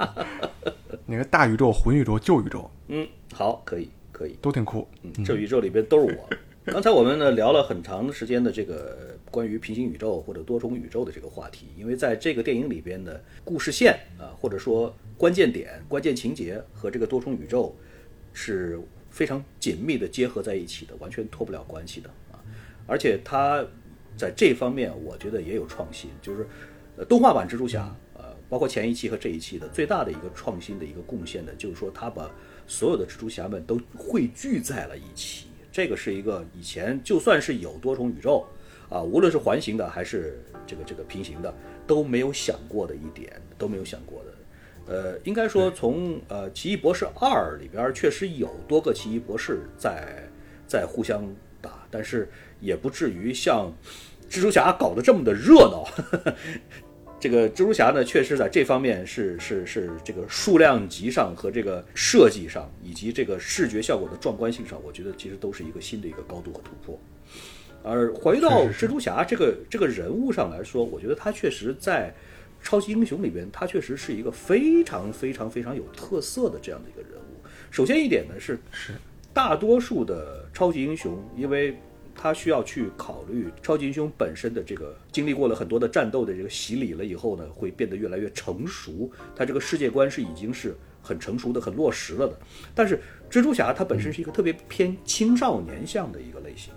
你个大宇宙、混宇宙、旧宇宙。嗯，好，可以，可以。都挺酷。嗯，这宇宙里边都是我。刚才我们呢聊了很长时间的这个关于平行宇宙或者多重宇宙的这个话题，因为在这个电影里边的故事线啊，或者说关键点、关键情节和这个多重宇宙是非常紧密的结合在一起的，完全脱不了关系的啊。而且它在这方面，我觉得也有创新，就是呃动画版蜘蛛侠，呃，包括前一期和这一期的最大的一个创新的一个贡献呢，就是说它把所有的蜘蛛侠们都汇聚在了一起。这个是一个以前就算是有多重宇宙啊，无论是环形的还是这个这个平行的，都没有想过的一点，都没有想过的。呃，应该说从呃《奇异博士二》里边儿确实有多个奇异博士在在互相打，但是也不至于像蜘蛛侠搞得这么的热闹。这个蜘蛛侠呢，确实在这方面是是是这个数量级上和这个设计上，以及这个视觉效果的壮观性上，我觉得其实都是一个新的一个高度和突破。而回到蜘蛛侠这个这个人物上来说，我觉得他确实在超级英雄里边，他确实是一个非常非常非常有特色的这样的一个人物。首先一点呢是是大多数的超级英雄，因为他需要去考虑超级英雄本身的这个经历过了很多的战斗的这个洗礼了以后呢，会变得越来越成熟，他这个世界观是已经是很成熟的、很落实了的。但是蜘蛛侠他本身是一个特别偏青少年向的一个类型，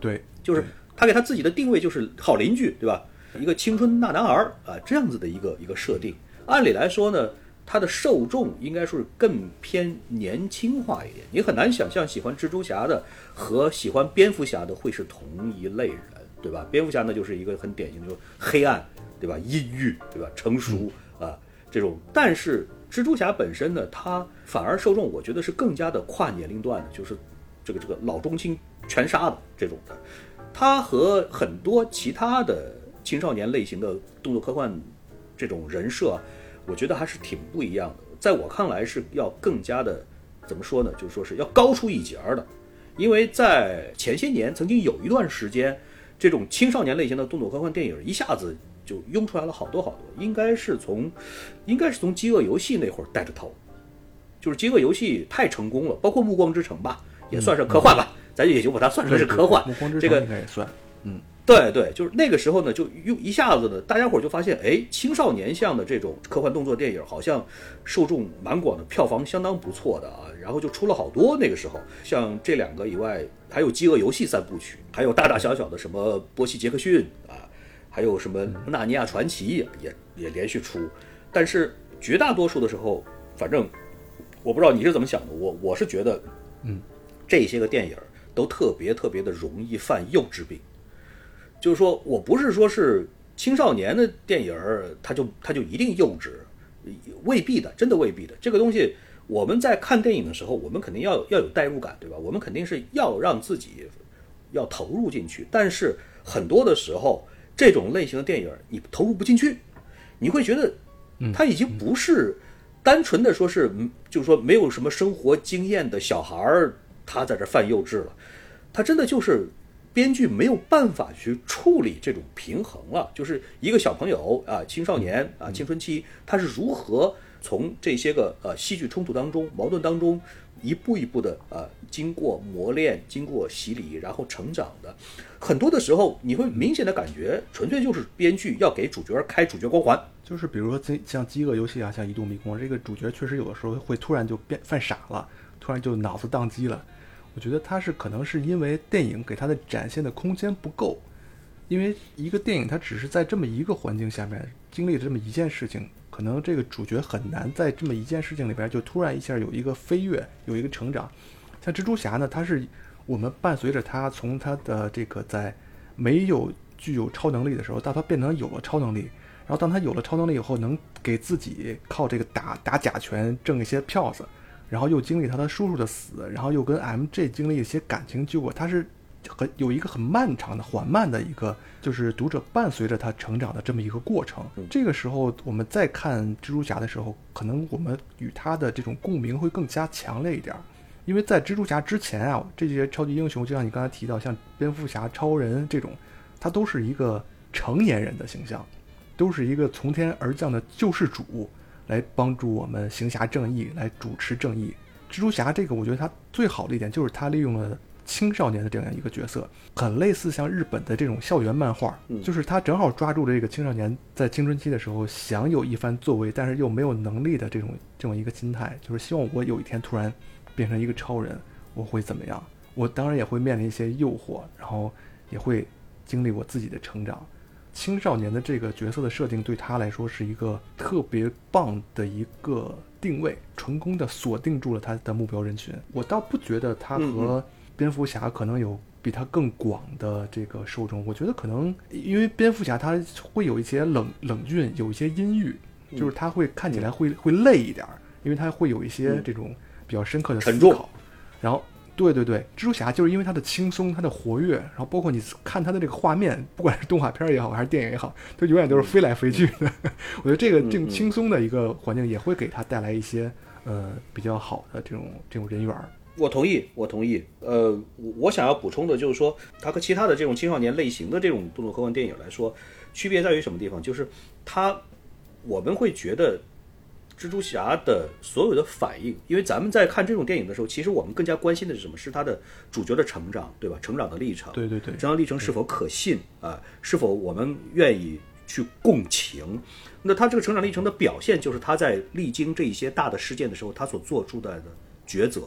对，就是他给他自己的定位就是好邻居，对吧？一个青春大男孩儿啊，这样子的一个一个设定。按理来说呢，他的受众应该说是更偏年轻化一点。你很难想象喜欢蜘蛛侠的和喜欢蝙蝠侠的会是同一类人，对吧？蝙蝠侠呢就是一个很典型的，就是黑暗，对吧？阴郁，对吧？成熟啊这种。但是蜘蛛侠本身呢，他反而受众我觉得是更加的跨年龄段的，就是这个这个老中青全杀的这种的。他和很多其他的青少年类型的动作科幻这种人设，我觉得还是挺不一样的。在我看来，是要更加的怎么说呢？就是说是要高出一截儿的。因为在前些年，曾经有一段时间，这种青少年类型的动作科幻电影一下子就涌出来了好多好多。应该是从，应该是从《饥饿游戏》那会儿带着头，就是《饥饿游戏》太成功了，包括《暮光之城》吧，也算是科幻吧。咱也就把它算成是科幻暮光之。这个应该也算。对对，就是那个时候呢，就又一下子呢，大家伙儿就发现，哎，青少年向的这种科幻动作电影好像受众蛮广的，票房相当不错的啊。然后就出了好多。那个时候，像这两个以外，还有《饥饿游戏》三部曲，还有大大小小的什么《波西·杰克逊》啊，还有什么《纳尼亚传奇》也也连续出。但是绝大多数的时候，反正我不知道你是怎么想的，我我是觉得，嗯，这些个电影都特别特别的容易犯幼稚病。就是说我不是说是青少年的电影儿，它就他就一定幼稚，未必的，真的未必的。这个东西我们在看电影的时候，我们肯定要要有代入感，对吧？我们肯定是要让自己要投入进去。但是很多的时候，这种类型的电影儿你投入不进去，你会觉得他已经不是单纯的说是，嗯就是说没有什么生活经验的小孩儿，他在这儿犯幼稚了，他真的就是编剧没有办法去处理这种平衡了。就是一个小朋友啊，青少年啊，青春期，他是如何从这些个呃戏剧冲突当中、矛盾当中，一步一步的呃经过磨练、经过洗礼，然后成长的。很多的时候，你会明显的感觉，纯粹就是编剧要给主角开主角光环。就是比如说这像《饥饿游戏》啊，像《移动迷宫》，这个主角确实有的时候会突然就变犯傻了，突然就脑子宕机了。我觉得他是可能是因为电影给他的展现的空间不够，因为一个电影它只是在这么一个环境下面经历了这么一件事情，可能这个主角很难在这么一件事情里边就突然一下有一个飞跃，有一个成长。像蜘蛛侠呢，他是我们伴随着他从他的这个在没有具有超能力的时候，到他变成有了超能力，然后当他有了超能力以后，能给自己靠这个打打假拳挣一些票子，然后又经历他的叔叔的死，然后又跟 MJ 经历一些感情纠葛，他是很有一个很漫长的、缓慢的一个，就是读者伴随着他成长的这么一个过程。这个时候我们再看蜘蛛侠的时候，可能我们与他的这种共鸣会更加强烈一点儿。因为在蜘蛛侠之前啊，这些超级英雄，就像你刚才提到，像蝙蝠侠、超人这种，他都是一个成年人的形象，都是一个从天而降的救世主，来帮助我们行侠正义，来主持正义。蜘蛛侠这个，我觉得他最好的一点就是他利用了青少年的这样一个角色，很类似像日本的这种校园漫画，就是他正好抓住了这个青少年在青春期的时候想有一番作为，但是又没有能力的这种这种一个心态，就是希望我有一天突然变成一个超人，我会怎么样？我当然也会面临一些诱惑，然后也会经历我自己的成长。青少年的这个角色的设定对他来说是一个特别棒的一个定位，成功的锁定住了他的目标人群。我倒不觉得他和蝙蝠侠可能有比他更广的这个受众。我觉得可能因为蝙蝠侠他会有一些冷冷峻，有一些阴郁，就是他会看起来会会累一点儿，因为他会有一些这种比较深刻的思考。然后，对对对，蜘蛛侠就是因为它的轻松，它的活跃，然后包括你看它的这个画面，不管是动画片儿也好，还是电影也好，它永远都是飞来飞去的。我觉得这个这种轻松的一个环境也会给它带来一些呃比较好的这种这种人缘儿。我同意，我同意。呃，我我想要补充的就是说，它和其他的这种青少年类型的这种动作科幻电影来说，区别在于什么地方？就是它，我们会觉得蜘蛛侠的所有的反应，因为咱们在看这种电影的时候，其实我们更加关心的是什么？是他的主角的成长，对吧？成长的历程。对对对成长历程是否可信啊、是否我们愿意去共情？那他这个成长历程的表现，就是他在历经这一些大的事件的时候，他所做出来的抉择，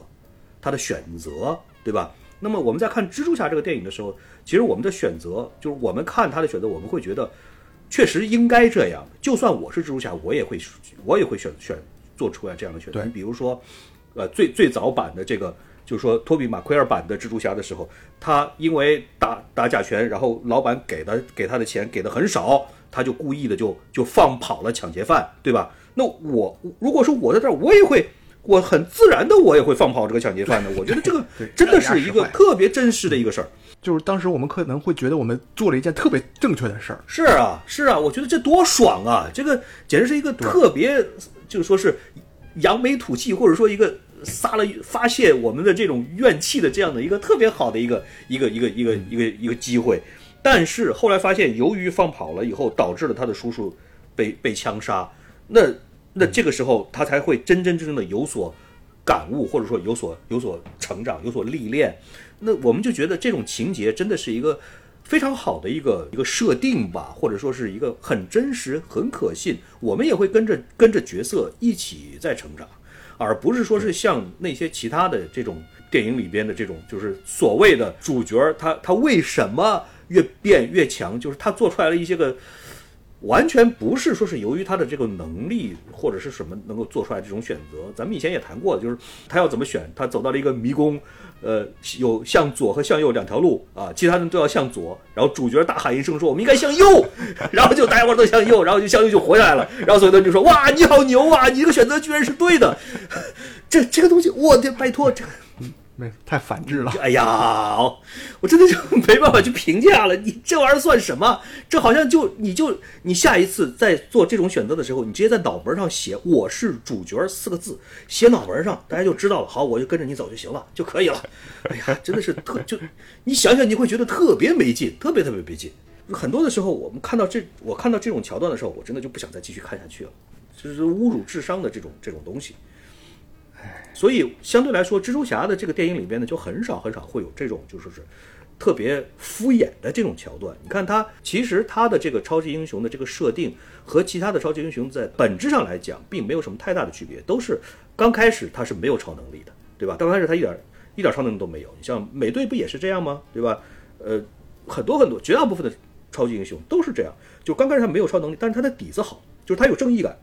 他的选择，对吧？那么我们在看蜘蛛侠这个电影的时候，其实我们的选择，就是我们看他的选择，我们会觉得确实应该这样。就算我是蜘蛛侠，我也会我也会选选做出来这样的选择。你比如说，呃，最最早版的这个，就是说托比马奎尔版的蜘蛛侠的时候，他因为打打假拳，然后老板给的给他的钱给的很少，他就故意的就就放跑了抢劫犯，对吧？那我如果说我在这儿，我也会。我很自然的，我也会放跑这个抢劫犯的。我觉得这个真的是一个特别真实的一个事儿。就是当时我们可能会觉得我们做了一件特别正确的事儿，是啊，是啊，我觉得这多爽啊！这个简直是一个特别，就是说是扬眉吐气，或者说一个撒了发泄我们的这种怨气的这样的一个特别好的一个一个一个一个一个一个机会。但是后来发现，由于放跑了以后，导致了他的叔叔被被枪杀，那那这个时候他才会真真正正的有所感悟，或者说有所有所成长，有所历练。那我们就觉得这种情节真的是一个非常好的一个一个设定吧，或者说是一个很真实、很可信，我们也会跟着跟着角色一起在成长，而不是说是像那些其他的这种电影里边的这种，就是所谓的主角他他为什么越变越强，就是他做出来了一些个。完全不是说是由于他的这个能力或者是什么能够做出来这种选择。咱们以前也谈过，就是他要怎么选，他走到了一个迷宫，呃，有向左和向右两条路啊，其他人都要向左，然后主角大喊一声说我们应该向右，然后就大家伙都向右，然后就向右就活下来了，然后所有的人就说哇你好牛啊，你这个选择居然是对的，这这个东西我的拜托这。没太反智了。哎呀，我真的就没办法去评价了。你这玩意儿算什么？这好像就你就你下一次在做这种选择的时候，你直接在脑门上写“我是主角”四个字，写脑门上，大家就知道了。好，我就跟着你走就行了，就可以了。哎呀，真的是特就你想想，你会觉得特别没劲，特别特别没劲。很多的时候，我们看到这我看到这种桥段的时候，我真的就不想再继续看下去了，就是侮辱智商的这种这种东西。所以相对来说，蜘蛛侠的这个电影里边呢，就很少很少会有这种，就说是特别敷衍的这种桥段。你看他，其实他的这个超级英雄的这个设定和其他的超级英雄在本质上来讲，并没有什么太大的区别，都是刚开始他是没有超能力的，对吧？刚开始他一点一点超能力都没有。你像美队不也是这样吗？对吧？呃，很多很多绝大部分的超级英雄都是这样，就刚开始他没有超能力，但是他的底子好，就是他有正义感，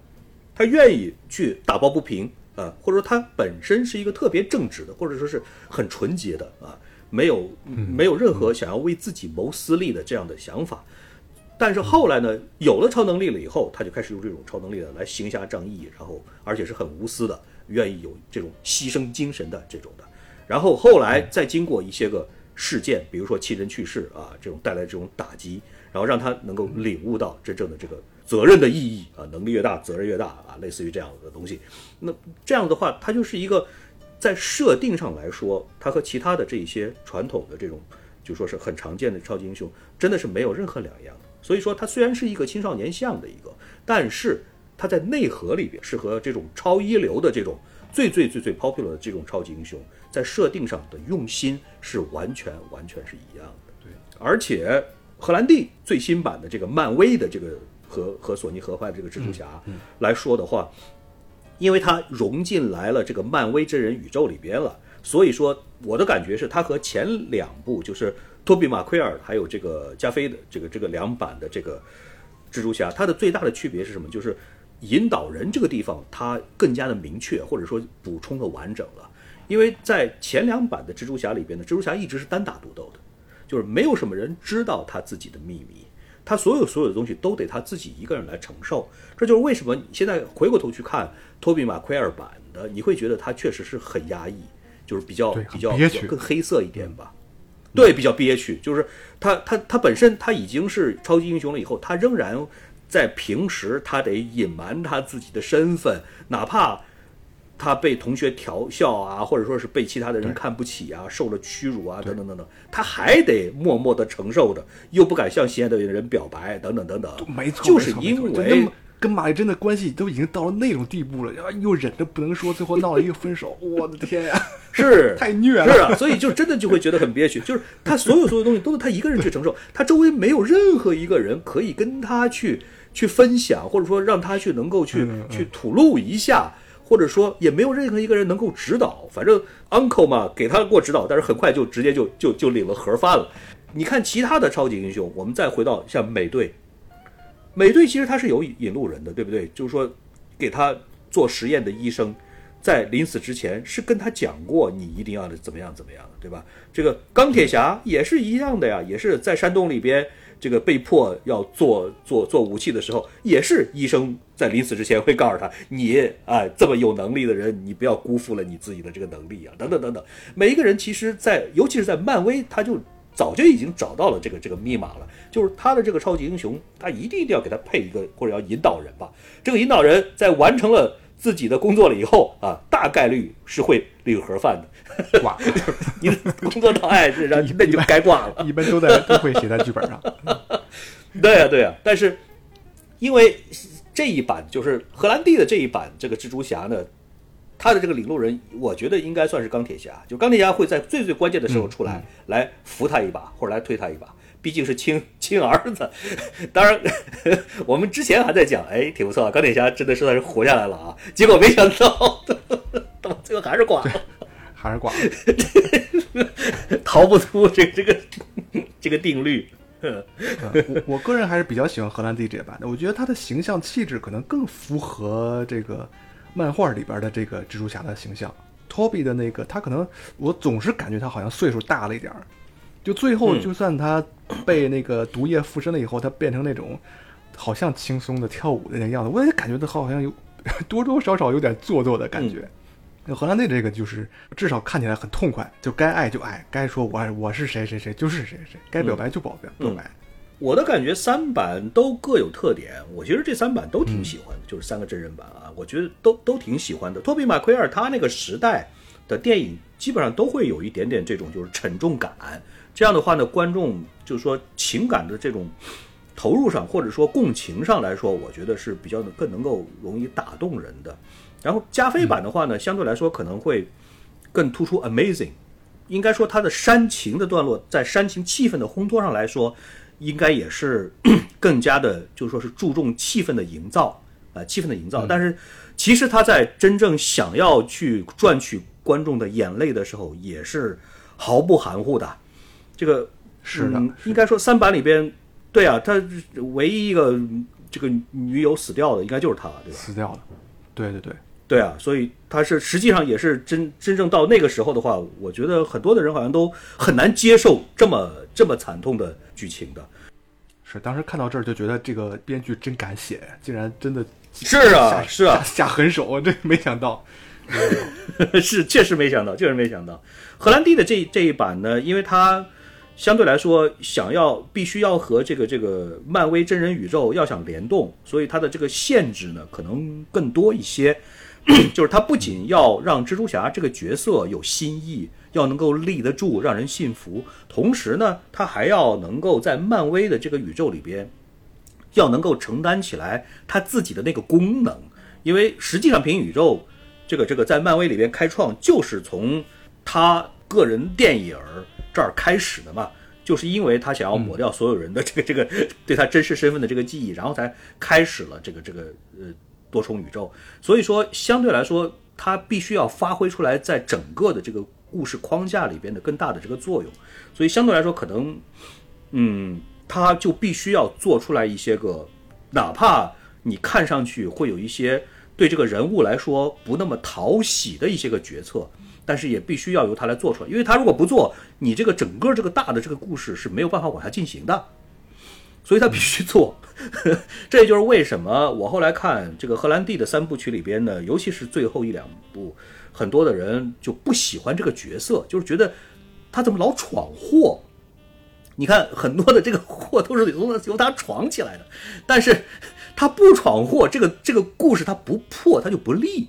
他愿意去打抱不平。啊，或者说他本身是一个特别正直的，或者说是很纯洁的啊，没有没有任何想要为自己谋私利的这样的想法。但是后来呢，有了超能力了以后，他就开始用这种超能力呢来行侠仗义，然后而且是很无私的，愿意有这种牺牲精神的这种的。然后后来再经过一些个事件，比如说亲人去世啊，这种带来这种打击，然后让他能够领悟到真正的这个。责任的意义啊，能力越大，责任越大啊，类似于这样的东西。那这样的话，它就是一个在设定上来说，它和其他的这些传统的这种，就说是很常见的超级英雄，真的是没有任何两样。所以说，它虽然是一个青少年向的一个，但是它在内核里边是和这种超一流的这种最最最最 popular 的这种超级英雄在设定上的用心是完全完全是一样的。对，而且荷兰弟最新版的这个漫威的这个。和和索尼合拍的这个蜘蛛侠来说的话，因为它融进来了这个漫威真人宇宙里边了，所以说我的感觉是它和前两部就是托比马奎尔还有这个加菲的这个这个两版的这个蜘蛛侠，它的最大的区别是什么？就是引导人这个地方它更加的明确，或者说补充的完整了。因为在前两版的蜘蛛侠里边呢，蜘蛛侠一直是单打独斗的，就是没有什么人知道他自己的秘密。他所有所有的东西都得他自己一个人来承受，这就是为什么你现在回过头去看托比马奎尔版的，你会觉得他确实是很压抑，就是比较比较更黑色一点吧，对，比较憋屈。就是他他他本身他已经是超级英雄了以后，他仍然在平时他得隐瞒他自己的身份，哪怕。他被同学调笑啊，或者说是被其他的人看不起啊，受了屈辱啊，等等等等，他还得默默的承受着，又不敢向心爱的人表白，等等等等。没错，就是因为跟马丽珍的关系都已经到了那种地步了，又忍着不能说，最后闹了一个分手。我的天呀，是 太虐了。是啊，所以就真的就会觉得很憋屈，就是他所有所有东西都是他一个人去承受，他周围没有任何一个人可以跟他去去分享，或者说让他去能够去去吐露一下。或者说也没有任何一个人能够指导，反正 uncle 嘛给他过指导，但是很快就直接就就就领了盒饭了。你看其他的超级英雄，我们再回到像美队，美队其实他是有引路人的，对不对？就是说给他做实验的医生，在临死之前是跟他讲过，你一定要怎么样怎么样，对吧？这个钢铁侠也是一样的呀，也是在山洞里边。这个被迫要做做做武器的时候，也是医生在临死之前会告诉他：“你啊，这么有能力的人，你不要辜负了你自己的这个能力啊，等等等等。”每一个人其实，在尤其是在漫威，他就早就已经找到了这个这个密码了，就是他的这个超级英雄，他一定一定要给他配一个或者要引导人吧。这个引导人在完成了自己的工作了以后啊，大概率是会领盒饭的。挂，你的工作到哎，这然那就该挂了。一般都在都会写在剧本上。对呀，对呀。但是因为这一版就是荷兰弟的这一版这个蜘蛛侠呢，他的这个领路人，我觉得应该算是钢铁侠，就钢铁侠会在最最关键的时候出来，来扶他一把或者来推他一把，毕竟是亲亲儿子。当然，我们之前还在讲，哎，挺不错，钢铁侠真的是算是活下来了啊。结果没想到，到最后还是挂了，还是挂了，逃不出这个这个这个定律。我我个人还是比较喜欢荷兰弟这版的，我觉得他的形象气质可能更符合这个漫画里边的这个蜘蛛侠的形象。托比的那个，他可能我总是感觉他好像岁数大了一点儿。就最后，就算他被那个毒液附身了以后，他变成那种好像轻松的跳舞的那个样子，我也感觉他好像有 多多少少有点做作的感觉。荷兰队这个就是至少看起来很痛快，就该爱就爱，该说我我是谁谁谁就是谁谁，该表白就表白表白。我的感觉三版都各有特点，我其实这三版都挺喜欢的，就是三个真人版啊，我觉得都都挺喜欢的。托比马奎尔他那个时代的电影基本上都会有一点点这种就是沉重感，这样的话呢，观众就是说情感的这种投入上或者说共情上来说，我觉得是比较更能够容易打动人的。然后加菲版的话呢，相对来说可能会更突出 amazing，应该说它的煽情的段落，在煽情气氛的烘托上来说，应该也是 更加的，就是说是注重气氛的营造啊，气氛的营造。但是其实他在真正想要去赚取观众的眼泪的时候，也是毫不含糊的。这个是的，应该说三版里边，对啊，他唯一一个这个女友死掉的，应该就是他了，对吧？死掉了，对对对。对啊，所以他是实际上也是真真正到那个时候的话，我觉得很多的人好像都很难接受这么这么惨痛的剧情的。是当时看到这儿就觉得这个编剧真敢写，竟然真的是啊是啊下狠手，这没想到，是确实没想到，确实没想到。荷兰弟的这这一版呢，因为他相对来说想要必须要和这个这个漫威真人宇宙要想联动，所以它的这个限制呢可能更多一些。就是他不仅要让蜘蛛侠这个角色有新意，要能够立得住，让人信服，同时呢，他还要能够在漫威的这个宇宙里边，要能够承担起来他自己的那个功能。因为实际上平行宇宙这个这个在漫威里边开创，就是从他个人电影这儿开始的嘛，就是因为他想要抹掉所有人的这个这个对他真实身份的这个记忆，然后才开始了这个这个呃。多重宇宙，所以说相对来说，它必须要发挥出来在整个的这个故事框架里边的更大的这个作用，所以相对来说，可能，嗯，它就必须要做出来一些个，哪怕你看上去会有一些对这个人物来说不那么讨喜的一些个决策，但是也必须要由他来做出来，因为他如果不做，你这个整个这个大的这个故事是没有办法往下进行的。所以他必须做，这也就是为什么我后来看这个荷兰弟的三部曲里边呢，尤其是最后一两部，很多的人就不喜欢这个角色，就是觉得他怎么老闯祸。你看很多的这个祸都是由由他闯起来的，但是他不闯祸，这个这个故事他不破他就不立。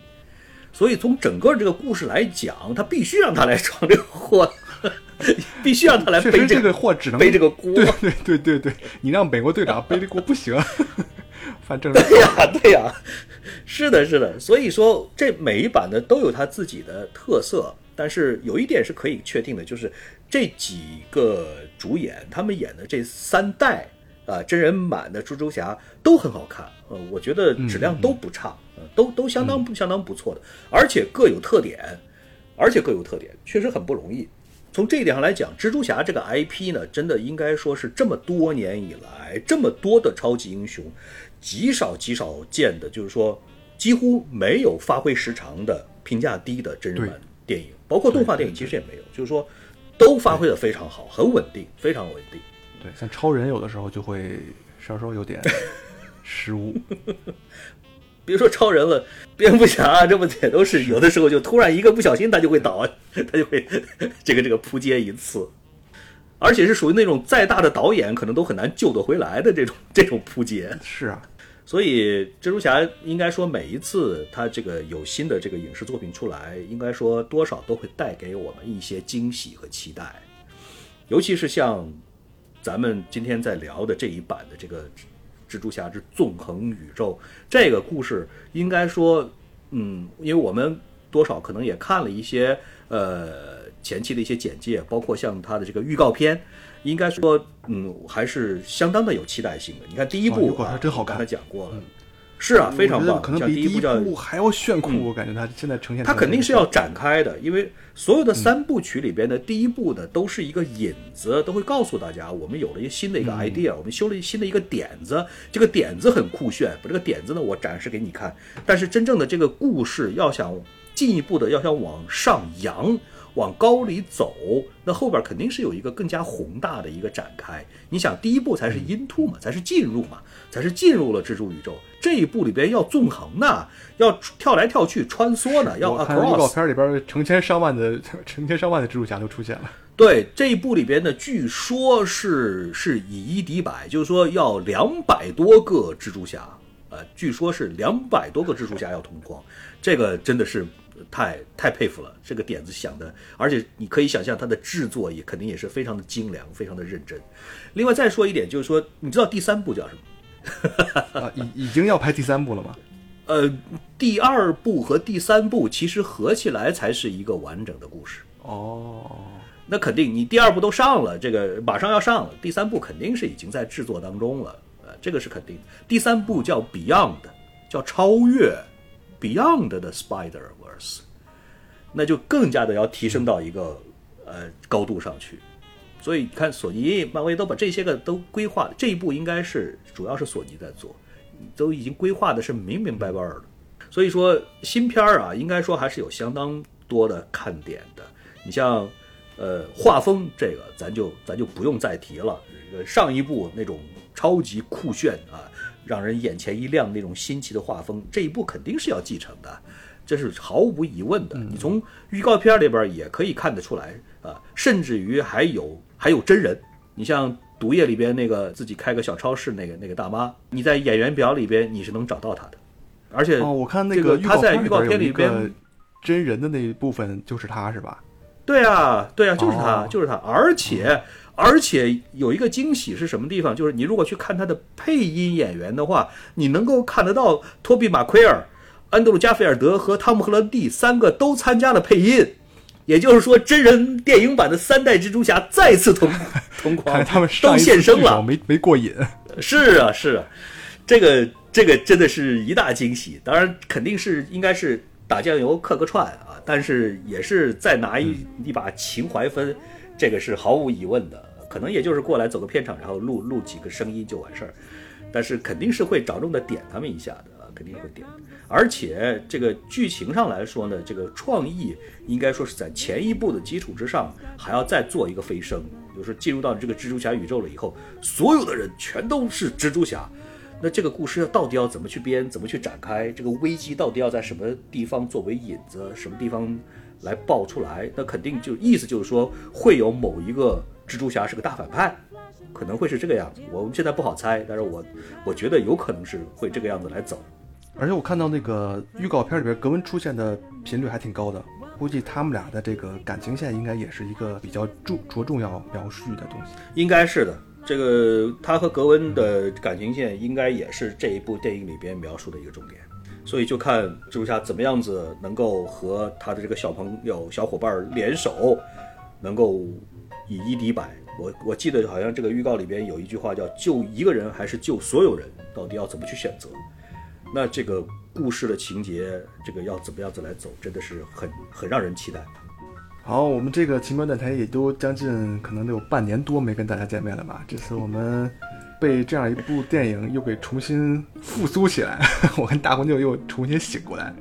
所以从整个这个故事来讲，他必须让他来闯这个祸。必须让他来背这个货，只能背这个锅。对对对对对，你让美国队长背这锅不行。反正 对呀对呀，是的是的。所以说这每一版的都有它自己的特色，但是有一点是可以确定的，就是这几个主演他们演的这三代啊真人版的猪猪侠都很好看。呃，我觉得质量都不差，呃，都都相当相当不错的，而且各有特点，而且各有特点，确实很不容易。从这一点上来讲，蜘蛛侠这个 IP 呢，真的应该说是这么多年以来，这么多的超级英雄，极少极少见的，就是说几乎没有发挥时长的评价低的真人版电影，包括动画电影其实也没有，就是说都发挥的非常好，很稳定，非常稳定。对，像超人有的时候就会稍稍有点 失误。别说超人了，蝙蝠侠这么也都是有的时候就突然一个不小心他就会倒，他就会这个这个扑街一次，而且是属于那种再大的导演可能都很难救得回来的这种这种扑街。是啊，所以蜘蛛侠应该说每一次他这个有新的这个影视作品出来，应该说多少都会带给我们一些惊喜和期待，尤其是像咱们今天在聊的这一版的这个。蜘蛛侠之纵横宇宙这个故事，应该说，嗯，因为我们多少可能也看了一些呃前期的一些简介，包括像它的这个预告片，应该说嗯还是相当的有期待性的。你看第一部哇预告片真好看嗯刚才讲过了，是啊，非常棒。可能像比第一部还要炫酷，我感觉它现在呈现它肯定是要展开的，因为所嗯有的三部曲里边的第一部呢，都是一个引子，都会告诉大家我们有了一个新的一个嗯 idea，、我们修了一新的一个点子，这个点子很酷炫，把这个点子呢我展示给你看。但是真正的这个故事要想进一步的要想往上扬。往高里走，那后边肯定是有一个更加宏大的一个展开。你想，第一步才是 into 嘛，才是进入嘛，才是进入了蜘蛛宇宙。这一步里边要纵横呢，要跳来跳去穿梭呢，要我看预告。片里边成千上万的成千上万的蜘蛛侠都出现了。对这一部里边呢，据说是是以一敌百，就是说要两百多个蜘蛛侠，呃，据说是两百多个蜘蛛侠要同框，这个真的是太太佩服了，这个点子想的，而且你可以想象它的制作也肯定也是非常的精良，非常的认真。另外再说一点，就是说，你知道第三部叫什么？啊，已已经要拍第三部了吗？呃，第二部和第三部其实合起来才是一个完整的故事。哦，那肯定，你第二部都上了，这个马上要上了，第三部肯定是已经在制作当中了，呃，这个是肯定的。第三部叫 Beyond，叫超越 Beyond 的 Spider 那就更加的要提升到一个呃高度上去。所以你看，索尼、漫威都把这些个都规划，这一步应该是主要是索尼在做，都已经规划的是明明白白的。所以说新片儿啊，应该说还是有相当多的看点的。你像呃画风这个，咱就咱就不用再提了。上一部那种超级酷炫啊，让人眼前一亮那种新奇的画风，这一部肯定是要继承的，这是毫无疑问的。你从预告片里边也可以看得出来啊，甚至于还有还有真人。你像毒液里边那个自己开个小超市那个那个大妈，你在演员表里边你是能找到她的，而且哦，我看那个预他在预告告片片里边真人的那一部分就是他是吧？对啊，对啊，就是他，哦就是他，而且而且有一个惊喜是什么地方？就是你如果去看他的配音演员的话，你能够看得到托比马奎尔、安德鲁加菲尔德和汤姆赫兰蒂三个都参加了配音，也就是说，真人电影版的三代蜘蛛侠再次同 同框，他们都现身了。没没过瘾。是啊，是啊，这个这个真的是一大惊喜。当然，肯定是应该是打酱油客个串啊，但是也是再拿一一把情怀分，这个是毫无疑问的。可能也就是过来走个片场，然后录录几个声音就完事儿，但是肯定是会着重的点他们一下的啊，肯定会点。而且这个剧情上来说呢，这个创意应该说是在前一部的基础之上，还要再做一个飞升，就是进入到这个蜘蛛侠宇宙了以后，所有的人全都是蜘蛛侠。那这个故事到底要怎么去编，怎么去展开？这个危机到底要在什么地方作为引子，什么地方来爆出来？那肯定就意思就是说，会有某一个蜘蛛侠是个大反派，可能会是这个样子。我们现在不好猜，但是我我觉得有可能是会这个样子来走。而且我看到那个预告片里边格温出现的频率还挺高的，估计他们俩的这个感情线应该也是一个比较注着重要描述的东西。应该是的。这个他和格温的感情线应该也是这一部电影里边描述的一个重点，所以就看蜘蛛侠怎么样子能够和他的这个小朋友、小伙伴联手，能够以一敌百。我我记得好像这个预告里边有一句话叫“救一个人还是救所有人”，到底要怎么去选择？那这个故事的情节，这个要怎么样子来走，真的是很很让人期待。好，我们这个奇妙电台也都将近可能得有半年多没跟大家见面了吧？这次我们被这样一部电影又给重新复苏起来，我跟大红舅又重新醒过来，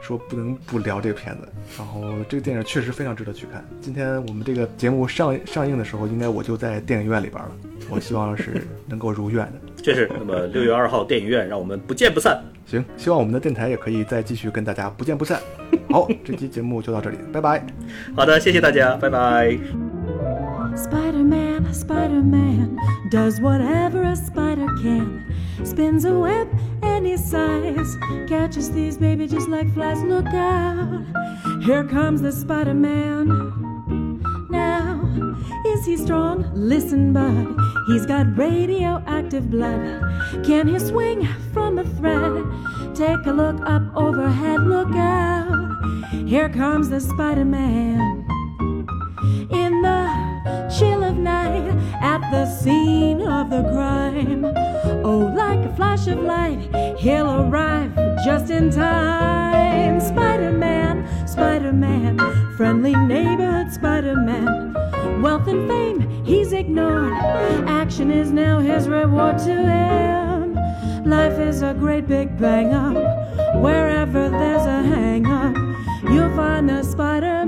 说不能不聊这个片子。然后这个电影确实非常值得去看。今天我们这个节目上上映的时候，应该我就在电影院里边了。我希望是能够如愿的。这是那么六月二号电影院，让我们不见不散。行，希望我们的电台也可以再继续跟大家不见不散。好，这期节目就到这里，拜拜。好的，谢谢大家，拜拜。Spider Man, Spider Man does whatever a spider can. Spins a web any size, catches these baby just like flies. Look out, here comes the Spider Man. Now, is he strong? Listen, bud, he's got radioactive blood. Can he swing from a thread? Take a look up overhead, look out. Here comes the Spider Man. In the chill of night, at the scene of the crime. Oh, like a flash of light, he'll arrive just in time. Spider Man, Spider Man, friendly neighborhood Spider Man. Wealth and fame he's ignored. Action is now his reward to him. Life is a great big bang up. Wherever there's a hang up, you'll find a spider